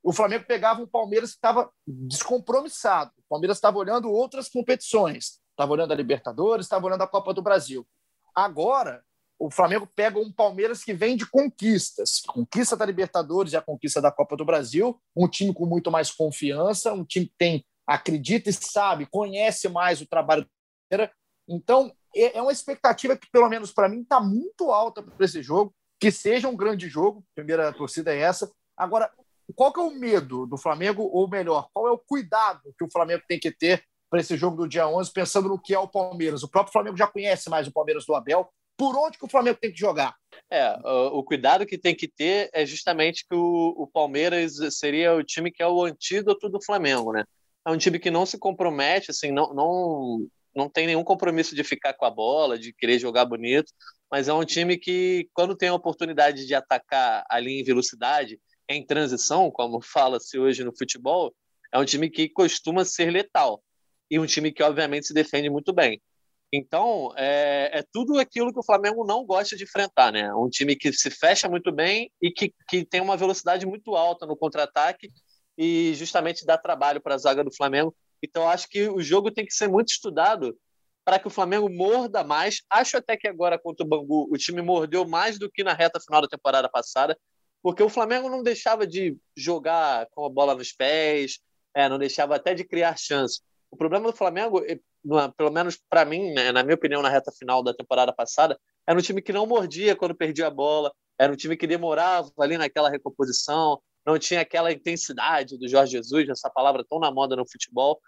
o Flamengo pegava um Palmeiras que estava descompromissado. O Palmeiras estava olhando outras competições, estava olhando a Libertadores, estava olhando a Copa do Brasil. Agora, o Flamengo pega um Palmeiras que vem de conquistas, conquista da Libertadores e a conquista da Copa do Brasil, um time com muito mais confiança, um time que tem acredita e sabe, conhece mais o trabalho do Palmeiras. Então, é, é uma expectativa que, pelo menos para mim, está muito alta para esse jogo, que seja um grande jogo. Primeira torcida é essa. Agora, qual que é o medo do Flamengo, ou melhor, qual é o cuidado que o Flamengo tem que ter para esse jogo do dia 11, pensando no que é o Palmeiras? O próprio Flamengo já conhece mais o Palmeiras do Abel. Por onde que o Flamengo tem que jogar? É, o, o cuidado que tem que ter é justamente que o, o, Palmeiras seria o time que é o antídoto do Flamengo, né? É um time que não se compromete, assim, não, não, não tem nenhum compromisso de ficar com a bola, de querer jogar bonito, mas é um time que, quando tem a oportunidade de atacar ali em velocidade, em transição, como fala-se hoje no futebol, é um time que costuma ser letal e um time que, obviamente, se defende muito bem. Então, é, é, tudo aquilo que o Flamengo não gosta de enfrentar, né? Um time que se fecha muito bem e que, que tem uma velocidade muito alta no contra-ataque e justamente dá trabalho para a zaga do Flamengo, Então, acho que o jogo tem que ser muito estudado para que o Flamengo morda mais. Acho até que agora contra o Bangu o time mordeu mais do que na reta final da temporada passada, porque o Flamengo não deixava de jogar com a bola nos pés, é, não deixava até de criar chance. O problema do Flamengo, pelo menos para mim, né, na minha opinião, na reta final da temporada passada, era um time que não mordia quando perdia a bola, era um time que demorava ali naquela recomposição, não tinha aquela intensidade do Jorge Jesus, essa palavra tão na moda no futebol.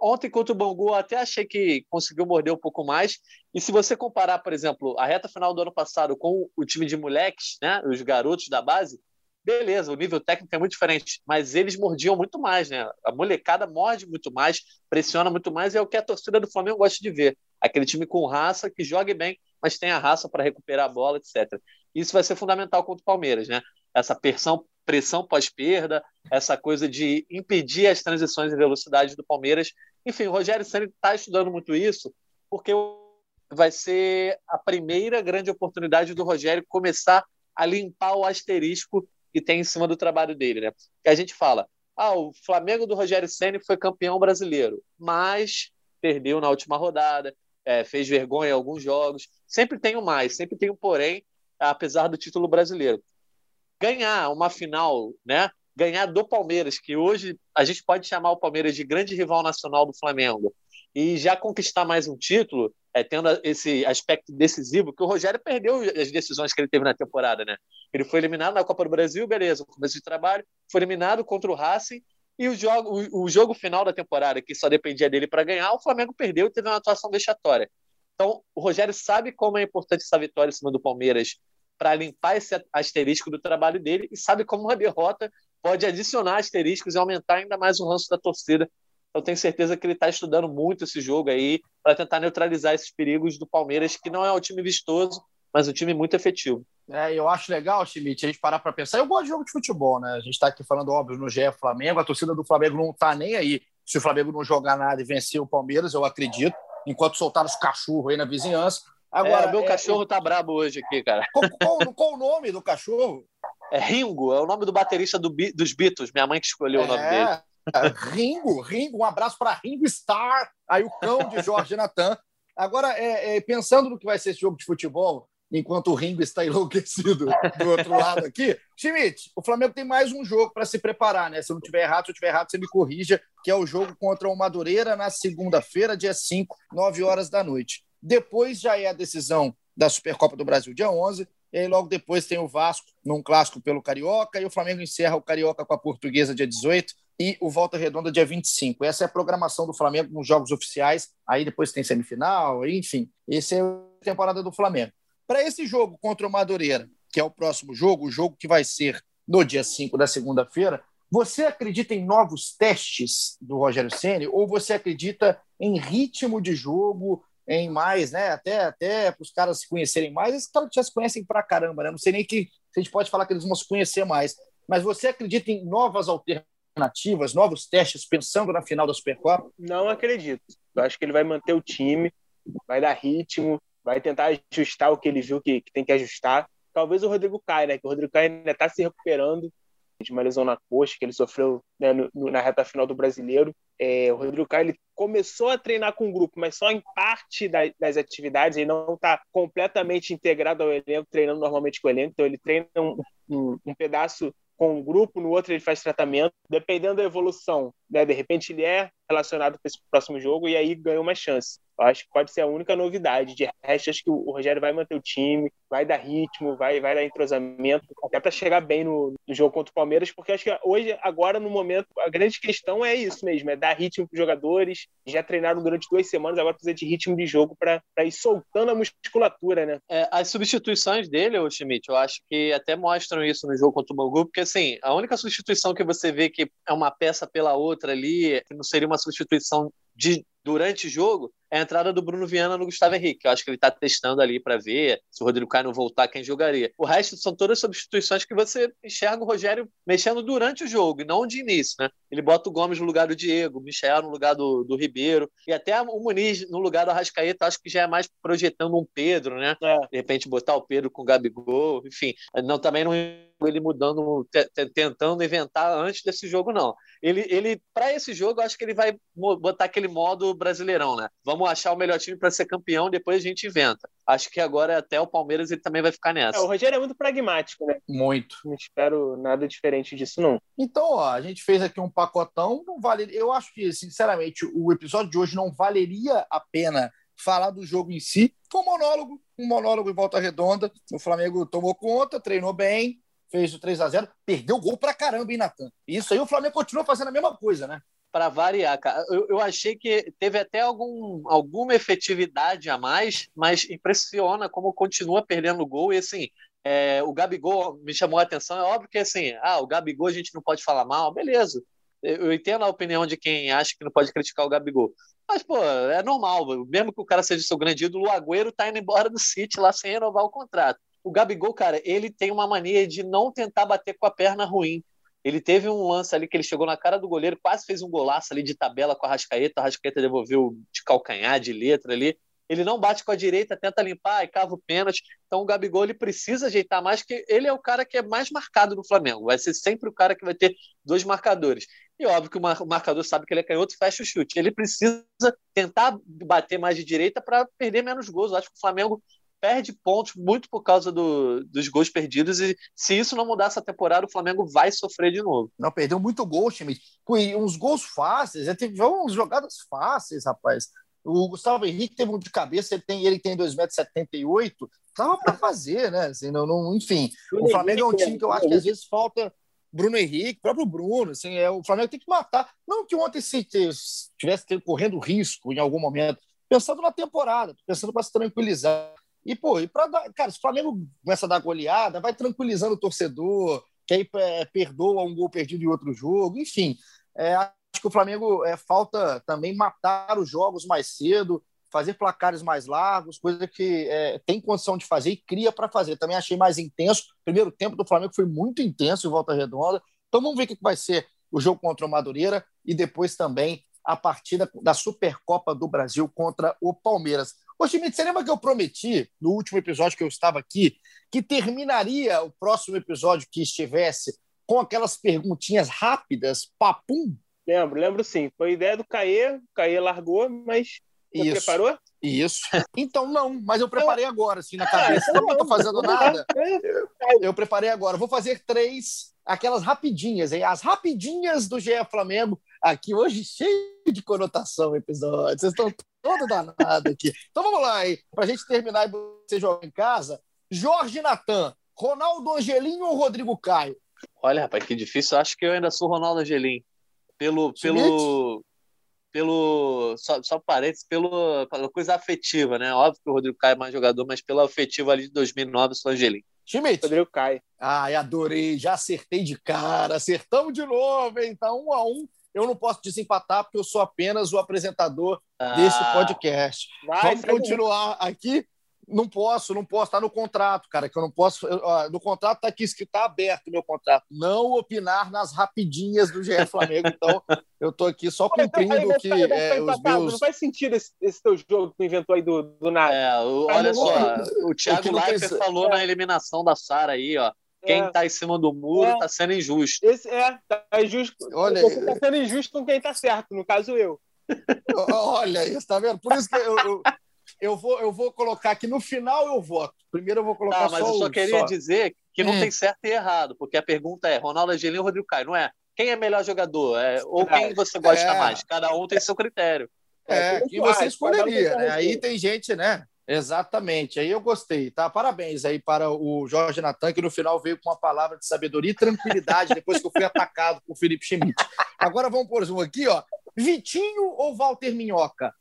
Ontem contra o Bangu, até achei que conseguiu morder um pouco mais. E se você comparar, por exemplo, a reta final do ano passado com o time de moleques, né, os garotos da base, beleza, o nível técnico é muito diferente, mas eles mordiam muito mais, né? A molecada morde muito mais, pressiona muito mais, e é o que a torcida do Flamengo gosta de ver. Aquele time com raça, que jogue bem, mas tem a raça para recuperar a bola, etc. Isso vai ser fundamental contra o Palmeiras, né? Essa pressão, pressão pós-perda, essa coisa de impedir as transições em velocidade do Palmeiras. Enfim, o Rogério Ceni está estudando muito isso, porque vai ser a primeira grande oportunidade do Rogério começar a limpar o asterisco que tem em cima do trabalho dele, né? Que a gente fala, ah, o Flamengo do Rogério Ceni foi campeão brasileiro, mas perdeu na última rodada, é, fez vergonha em alguns jogos. Sempre tem o mais, sempre tem um porém, apesar do título brasileiro. Ganhar uma final, né? Ganhar do Palmeiras, que hoje a gente pode chamar o Palmeiras de grande rival nacional do Flamengo, e já conquistar mais um título, é, tendo esse aspecto decisivo, que o Rogério perdeu as decisões que ele teve na temporada, né? Ele foi eliminado na Copa do Brasil, beleza, começo de trabalho, foi eliminado contra o Racing, e o jogo, o, o jogo final da temporada, que só dependia dele para ganhar, o Flamengo perdeu e teve uma atuação vexatória. Então, o Rogério sabe como é importante essa vitória em cima do Palmeiras para limpar esse asterisco do trabalho dele e sabe como uma derrota pode adicionar asteriscos e aumentar ainda mais o ranço da torcida eu tenho certeza que ele está estudando muito esse jogo aí para tentar neutralizar esses perigos do Palmeiras, que não é um time vistoso, mas um time muito efetivo. É, eu acho legal, Schmidt, a gente parar para pensar. Eu gosto de jogo de futebol, né? A gente está aqui falando, óbvio, no GE Flamengo. A torcida do Flamengo não está nem aí. Se o Flamengo não jogar nada e vencer o Palmeiras, eu acredito, enquanto soltar os cachorros aí na vizinhança. Agora, é, meu é, cachorro tá brabo hoje aqui, cara. Qual, qual, qual, o nome do cachorro? É Ringo, é o nome do baterista do, dos Beatles, minha mãe que escolheu o nome é, dele. Ringo, Ringo, um abraço para Ringo Star, aí o cão de Jorge Natan. Agora, é, é, pensando no que vai ser esse jogo de futebol, enquanto o Ringo está enlouquecido do outro lado aqui, Schmidt, o Flamengo tem mais um jogo para se preparar, né? Se eu não tiver errado, se eu tiver errado, você me corrija, que é o jogo contra o Madureira na segunda-feira, dia 5, 9 horas da noite. Depois já é a decisão da Supercopa do Brasil, dia 11, e aí logo depois tem o Vasco num clássico pelo Carioca, e o Flamengo encerra o Carioca com a Portuguesa dia 18, e o Volta Redonda dia 25. Essa é a programação do Flamengo nos jogos oficiais. Aí depois tem semifinal, enfim. Essa é a temporada do Flamengo. Para esse jogo contra o Madureira, que é o próximo jogo, o jogo que vai ser no dia 5 da segunda-feira, você acredita em novos testes do Rogério Ceni ou você acredita em ritmo de jogo, em mais, né? Até até para os caras se conhecerem mais, esses caras já se conhecem pra caramba, né? Não sei nem que se a gente pode falar que eles vão se conhecer mais. Mas você acredita em novas alternativas? novos testes, pensando na final da Supercopa? Não acredito. Eu acho que ele vai manter o time, vai dar ritmo, vai tentar ajustar o que ele viu que, que tem que ajustar. Talvez o Rodrigo Caio, né? Que o Rodrigo Caio ainda está se recuperando de uma lesão na coxa que ele sofreu né, no, na reta final do Brasileiro. É, o Rodrigo Caio ele começou a treinar com o grupo, mas só em parte das, das atividades. Ele não está completamente integrado ao elenco, treinando normalmente com o elenco. Então ele treina um, um, um pedaço com um grupo, no outro ele faz tratamento, dependendo da evolução, né? De repente ele é relacionado para esse próximo jogo e aí ganha uma chance. Eu acho que pode ser a única novidade. De resto, acho que o Rogério vai manter o time, vai dar ritmo, vai, vai dar entrosamento, até para chegar bem no, no, jogo contra o Palmeiras, porque acho que hoje, agora, no momento, a grande questão é isso mesmo: é dar ritmo para os jogadores. Já treinaram durante duas semanas, agora precisa de ritmo de jogo para ir soltando a musculatura, né? É, as substituições dele, o Schmidt, eu acho que até mostram isso no jogo contra o Bangu, porque assim, a única substituição que você vê que é uma peça pela outra ali, que não seria uma substituição de durante o jogo é a entrada do Bruno Viana no Gustavo Henrique. Eu acho que ele está testando ali para ver se o Rodrigo Caio não voltar, quem jogaria. O resto são todas substituições que você enxerga o Rogério mexendo durante o jogo e não de início, né? Ele bota o Gomes no lugar do Diego, o Michel no lugar do, do Ribeiro e até o Muniz no lugar do Arrascaeta. Acho que já é mais projetando um Pedro, né? É. De repente botar o Pedro com o Gabigol, enfim. Não, também não ele mudando, tentando inventar antes desse jogo, não. Ele, ele para esse jogo, acho que ele vai botar aquele modo brasileirão, né? Vamos achar o melhor time para ser campeão, depois a gente inventa. Acho que agora até o Palmeiras ele também vai ficar nessa. É, o Rogério é muito pragmático, né? Muito. Não espero nada diferente disso, não. Então, ó, a gente fez aqui um pacotão, não vale. Eu acho que, sinceramente, o episódio de hoje não valeria a pena falar do jogo em si. Foi um monólogo, um monólogo em volta redonda. O Flamengo tomou conta, treinou bem, fez o 3 a 0 perdeu o gol pra caramba, hein, Natan? Isso aí o Flamengo continua fazendo a mesma coisa, né? Para variar, cara. Eu, eu, achei que teve até algum, alguma efetividade a mais, mas impressiona como continua perdendo gol. E assim, é, o Gabigol me chamou a atenção. É óbvio que assim, ah, o Gabigol a gente não pode falar mal, beleza. Eu entendo a opinião de quem acha que não pode criticar o Gabigol. Mas, pô, é normal. Mesmo que o cara seja seu grande ídolo, o Agüero tá indo embora do City lá sem renovar o contrato. O Gabigol, cara, ele tem uma mania de não tentar bater com a perna ruim. Ele teve um lance ali que ele chegou na cara do goleiro, quase fez um golaço ali de tabela com a Rascaeta. A Rascaeta devolveu de calcanhar, de letra ali. Ele não bate com a direita, tenta limpar e cava o pênalti. Então o Gabigol ele precisa ajeitar mais, que ele é o cara que é mais marcado no Flamengo. Vai ser sempre o cara que vai ter dois marcadores. E óbvio que o marcador sabe que ele é canhoto, fecha o chute. Ele precisa tentar bater mais de direita para perder menos gols. Eu acho que o Flamengo perde pontos muito por causa do, dos gols perdidos e se isso não mudar essa temporada, o Flamengo vai sofrer de novo. Não, perdeu muito gol, time. uns gols fáceis, ele teve uns jogadas fáceis, rapaz. O Gustavo Henrique teve um de cabeça, ele tem, ele tem 2,78m, dava para fazer, né? Assim, não, não, enfim, o Flamengo é um time que eu acho que às vezes falta Bruno Henrique, próprio Bruno, assim, é, o Flamengo tem que matar. Não que ontem se tivesse correndo risco em algum momento, pensando na temporada, pensando para se tranquilizar. E, pô, e para dar. Cara, se o Flamengo começa a dar goleada, vai tranquilizando o torcedor, que aí é, perdoa um gol perdido em outro jogo, enfim. É, acho que o Flamengo é, falta também matar os jogos mais cedo, fazer placares mais largos, coisa que é, tem condição de fazer e cria para fazer. Também achei mais intenso. O primeiro tempo do Flamengo foi muito intenso em volta redonda. Então vamos ver o que vai ser o jogo contra o Madureira e depois também a partida da Supercopa do Brasil contra o Palmeiras. Ô, Schmidt, você lembra que eu prometi no último episódio que eu estava aqui que terminaria o próximo episódio que estivesse com aquelas perguntinhas rápidas, papum? Lembro, lembro sim. Foi ideia do Caê, o Caê largou, mas você Isso. preparou? Isso. Então, não, mas eu preparei agora, assim, na cabeça. Não estou fazendo nada. Eu preparei agora. Vou fazer três, aquelas rapidinhas, hein? As rapidinhas do GE Flamengo. Aqui hoje, cheio de conotação o episódio. Vocês estão todo danado aqui. Então vamos lá, hein? Para a gente terminar e você jogar em casa. Jorge Natan, Ronaldo Angelim ou Rodrigo Caio? Olha, rapaz, que difícil. Acho que eu ainda sou Ronaldo Angelim. Pelo, pelo, pelo só, só parênteses, pelo, pela coisa afetiva, né? Óbvio que o Rodrigo Caio é mais jogador, mas pela afetiva ali de 2009, sou Angelim. Schmidt. Rodrigo Caio. Ai, adorei, já acertei de cara, acertamos de novo, hein? Tá um a um. Eu não posso desempatar porque eu sou apenas o apresentador ah, desse podcast. Vai, Vamos continuar aqui não posso, não posso, tá no contrato, cara, que eu não posso. Eu, ó, no contrato tá aqui escrito, tá aberto o meu contrato. Não opinar nas rapidinhas do GE Flamengo. Então, eu tô aqui só cumprindo o que é, os meus. Não faz sentido esse, esse, teu jogo que tu inventou aí do, do nada. É, o, olha só, o Thiago Leifert fez... falou é. na eliminação da Sara aí, ó. Quem é. tá em cima do muro é. tá sendo injusto. Esse, é, tá injusto. Olha, Você tá sendo injusto com quem tá certo, no caso eu. Olha isso, tá vendo? Por isso que eu, eu eu vou, eu vou colocar aqui no final eu voto. Primeiro eu vou colocar tá, mas só eu só um, queria só. dizer que não hum. tem certo e errado, porque a pergunta é Ronaldo Angelino ou Rodrigo Caio, não é? Quem é melhor jogador? É, ou quem você gosta é. mais? Cada um tem seu critério. É, quem você escolheria, né? Aí tem gente, né? Exatamente. Aí eu gostei, tá? Parabéns aí para o Jorge Natan, que no final veio com uma palavra de sabedoria e tranquilidade depois que eu fui atacado por Felipe Schmidt. Agora vamos por um aqui, ó. Vitinho ou Walter Minhoca?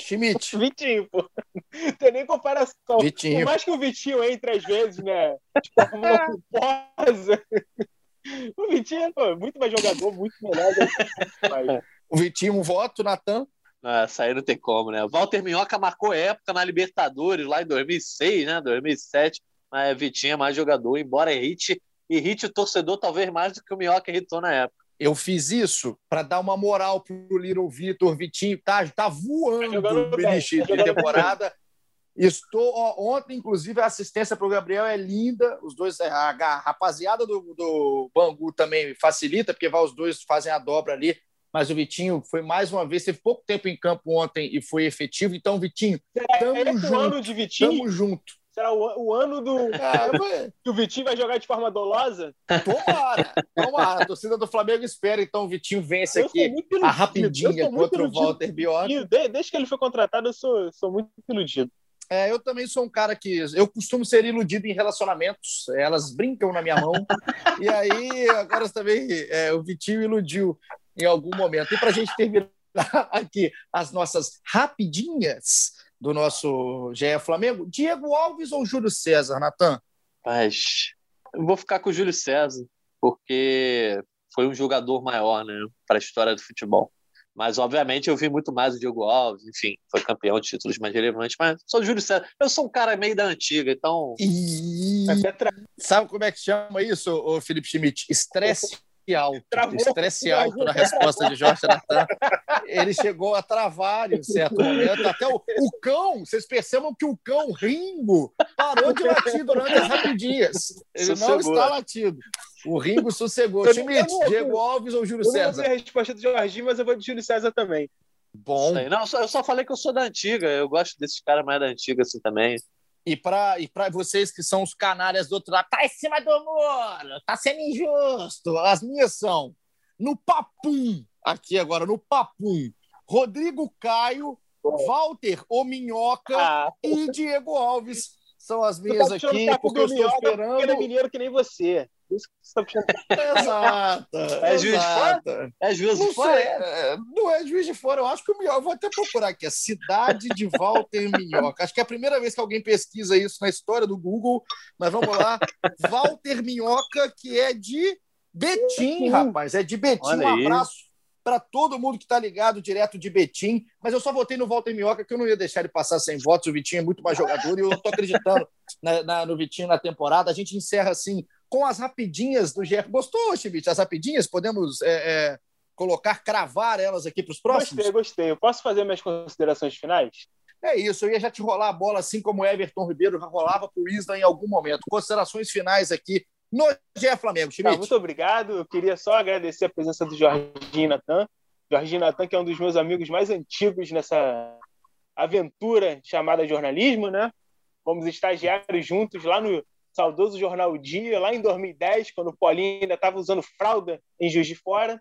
Schmidt. Vitinho, pô. Não tem nem comparação. Vitinho. Por mais que o Vitinho entre às vezes, né? Tipo, culposa. O Vitinho pô, muito mais jogador, muito melhor. Né? O Vitinho, um voto, Natan. Ah, aí não tem como, né? O Walter Minhoca marcou época na Libertadores lá em 2006, né? 2007. Mas Vitinho é mais jogador, embora irrite, irrite o torcedor talvez mais do que o Minhoca irritou na época. Eu fiz isso para dar uma moral pro Little Vitor, Vitinho, tá, tá voando tá o beliche de temporada. Estou ó, ontem, inclusive, a assistência para o Gabriel é linda. Os dois, a, a rapaziada do, do Bangu também facilita, porque vai, os dois fazem a dobra ali. Mas o Vitinho foi mais uma vez, teve pouco tempo em campo ontem e foi efetivo. Então, Vitinho, tamo é, junto. ano de Vitinho? Tamo junto. Será o, o ano do É, que o Vitinho vai jogar de forma dolosa? tomara, tomara. A torcida do Flamengo espera, então o Vitinho vence Eu aqui a rapidinha contra o. Walter Biota. De- Desde que ele foi contratado, eu sou, sou muito iludido. É, eu também sou um cara que eu costumo ser iludido em relacionamentos. Elas brincam na minha mão. e aí, agora também é, o Vitinho iludiu em algum momento. E para a gente terminar aqui as nossas rapidinhas do nosso GE Flamengo, Diego Alves ou Júlio César, Natan? Mas eu vou ficar com o Júlio César, porque foi um jogador maior, né, para a história do futebol. Mas, obviamente, eu vi muito mais o Diego Alves, enfim, foi campeão de títulos mais relevantes, mas sou o Júlio César. Eu sou um cara meio da antiga, então. E tra... sabe como é que chama isso, Felipe Schmidt? Estresse alto. Travou. Estresse alto na resposta de Jorge Natan. Ele chegou a travar em certo momento. Até o, o cão, vocês percebam que o cão Ringo parou de latir durante as rapidinhas. Ele não Sossegou. está latindo. O Ringo sossegou. Eu não- Schmidt, eu não- Diego Alves ou Júlio Eu não sei César? a resposta do Jorginho, mas eu vou de Júlio César também. Bom. Não, eu só- eu só falei que eu sou da antiga, eu gosto desses caras mais da antiga assim também. E para e pra vocês que são os canalhas do outro lado, tá em cima do muro, tá sendo injusto. As minhas são no papum, aqui agora, no papum. Rodrigo Caio, Walter O Minhoca Ah, e Diego Alves são as minhas tá aqui, saco porque eu estou é esperando. mineiro que nem você. Por isso que você tá puxando Exato. É juiz de fora? É juiz Não de fora? sei, é, não é juiz de fora. Eu acho que o Minhoca, eu vou até procurar aqui, a cidade de Walter Minhoca. Acho que é a primeira vez que alguém pesquisa isso na história do Google, mas vamos lá. Walter Minhoca, que é de Betim, rapaz, é de Betim. Olha Um abraço para todo mundo que está ligado direto de Betim. Mas eu só votei no Walter Minhoca, que eu não ia deixar ele passar sem votos. O Vitinho é muito mais jogador e eu estou acreditando na- na- no Vitinho na temporada. A gente encerra assim com as rapidinhas do GF. Gostou, Chibit? As rapidinhas? Podemos é, é, colocar, cravar elas aqui para os próximos? Gostei, gostei. Eu posso fazer minhas considerações finais? É isso, eu ia já te rolar a bola, assim como o Everton Ribeiro já rolava para o Isla em algum momento. Considerações finais aqui no GE Flamengo, Tá, Schmidt. muito obrigado. Eu queria só agradecer a presença do Jorginho Natan. Jorginho Natan, que é um dos meus amigos mais antigos nessa aventura chamada jornalismo, né? Fomos estagiários juntos lá no saudoso Jornal Dia, lá em 2010, quando o Paulinho ainda estava usando fralda em Juiz de Fora.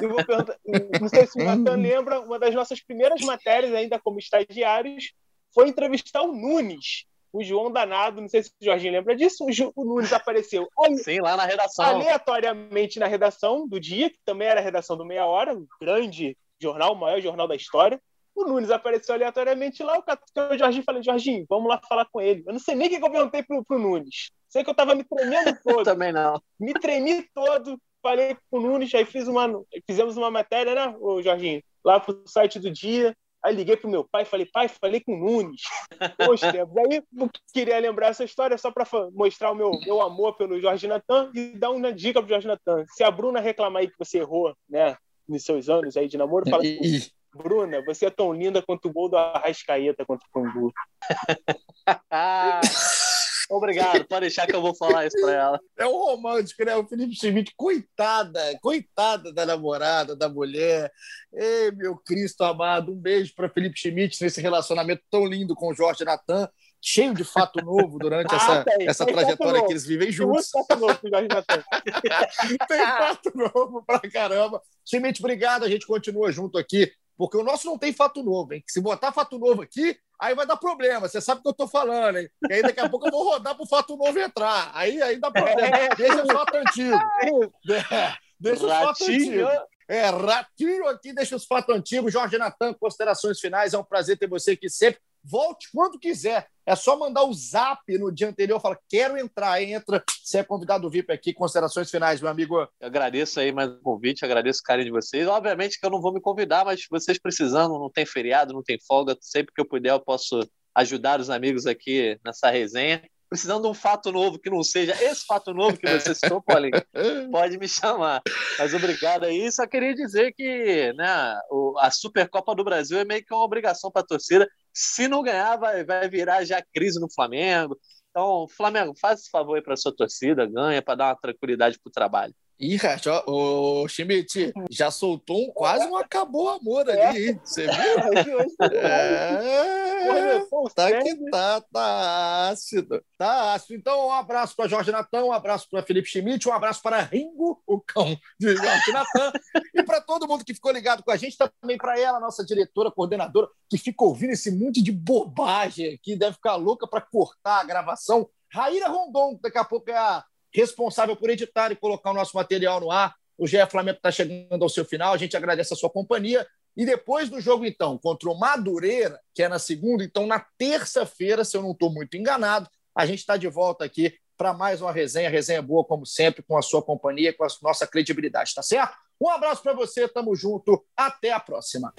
E eu vou perguntar, não sei se o Natan lembra, uma das nossas primeiras matérias, ainda como estagiários, foi entrevistar o Nunes, o João Danado. Não sei se o Jorginho lembra disso. O, Ju- o Nunes apareceu Sim, lá na redação. aleatoriamente na redação do dia, que também era a redação do Meia Hora, um grande jornal, o maior jornal da história. O Nunes apareceu aleatoriamente lá, o o Jorginho falei, Jorginho, vamos lá falar com ele. Eu não sei nem o que eu perguntei pro, pro Nunes. Sei que eu tava me tremendo todo, Também não. me tremi todo, falei pro Nunes, aí fiz uma, fizemos uma matéria, né, ô Jorginho, lá pro site do dia. Aí liguei pro meu pai, falei, pai, falei com o Nunes. Tempos. Aí eu queria lembrar essa história só para mostrar o meu, meu amor pelo Jorge Natan e dar uma dica pro Jorge Natan. Se a Bruna reclamar aí que você errou, né, nos seus anos aí de namoro, fala assim, Bruna, você é tão linda quanto o gol do Arrascaeta contra o Pangu. Obrigado, pode deixar que eu vou falar isso pra ela. É um romântico, né? O Felipe Schmidt, coitada, coitada da namorada, da mulher. Ei, meu Cristo amado, um beijo para Felipe Schmidt nesse relacionamento tão lindo com o Jorge Natan, cheio de fato novo durante Ah, essa, tem, essa tem trajetória fato que eles vivem Tem muito juntos. papo novo pro Jorge Natan. Tem fato novo pra caramba. Schmidt, obrigado, a gente continua junto aqui, porque o nosso não tem fato novo, hein? Se botar fato novo aqui, aí vai dar problema. Você sabe o que eu tô falando, hein? E aí daqui a pouco eu vou rodar pro fato novo entrar. Aí, aí dá problema. Deixa os fatos antigos. É, Deixa os fatos antigos. É, ratinho aqui, deixa os fatos antigos. Jorge Natan, considerações finais. É um prazer ter você aqui sempre. Volte quando quiser. É só mandar o zap no dia anterior. Fala, quero entrar. Entra. Você é convidado VIP aqui. Considerações finais, meu amigo. Eu agradeço aí mais o convite, agradeço o carinho de vocês. Obviamente que eu não vou me convidar, mas vocês precisando, não tem feriado, não tem folga, sempre que eu puder eu posso ajudar os amigos aqui nessa resenha. Precisando de um fato novo que não seja esse fato novo que você citou, Paulinho, pode me chamar. Mas obrigado aí. Só queria dizer que né, o- a Supercopa do Brasil é meio que uma obrigação para a torcida. Se não ganhar, vai, vai virar já crise no Flamengo. Então, Flamengo, faz esse favor aí para sua torcida, ganha para dar uma tranquilidade pro trabalho. Ih, Racha, o Schmidt já soltou um, quase um acabou amor ali, hein? Você viu? É, tá que tá, tá ácido. Tá ácido. Então, um abraço para Jorge Natan, um abraço para Felipe Schmidt, um abraço para Ringo, o cão de Jorge Natan, e para todo mundo que ficou ligado com a gente, também para ela, nossa diretora, coordenadora, que fica ouvindo esse monte de bobagem aqui, deve ficar louca para cortar a gravação. Raíra Rondon, daqui a pouco é a responsável por editar e colocar o nosso material no ar. O GE Flamengo está chegando ao seu final, a gente agradece a sua companhia. E depois do jogo, então, contra o Madureira, que é na segunda, então na terça-feira, se eu não estou muito enganado, a gente está de volta aqui para mais uma resenha, resenha boa, como sempre, com a sua companhia, com a nossa credibilidade, tá certo? Um abraço para você, tamo junto, até a próxima.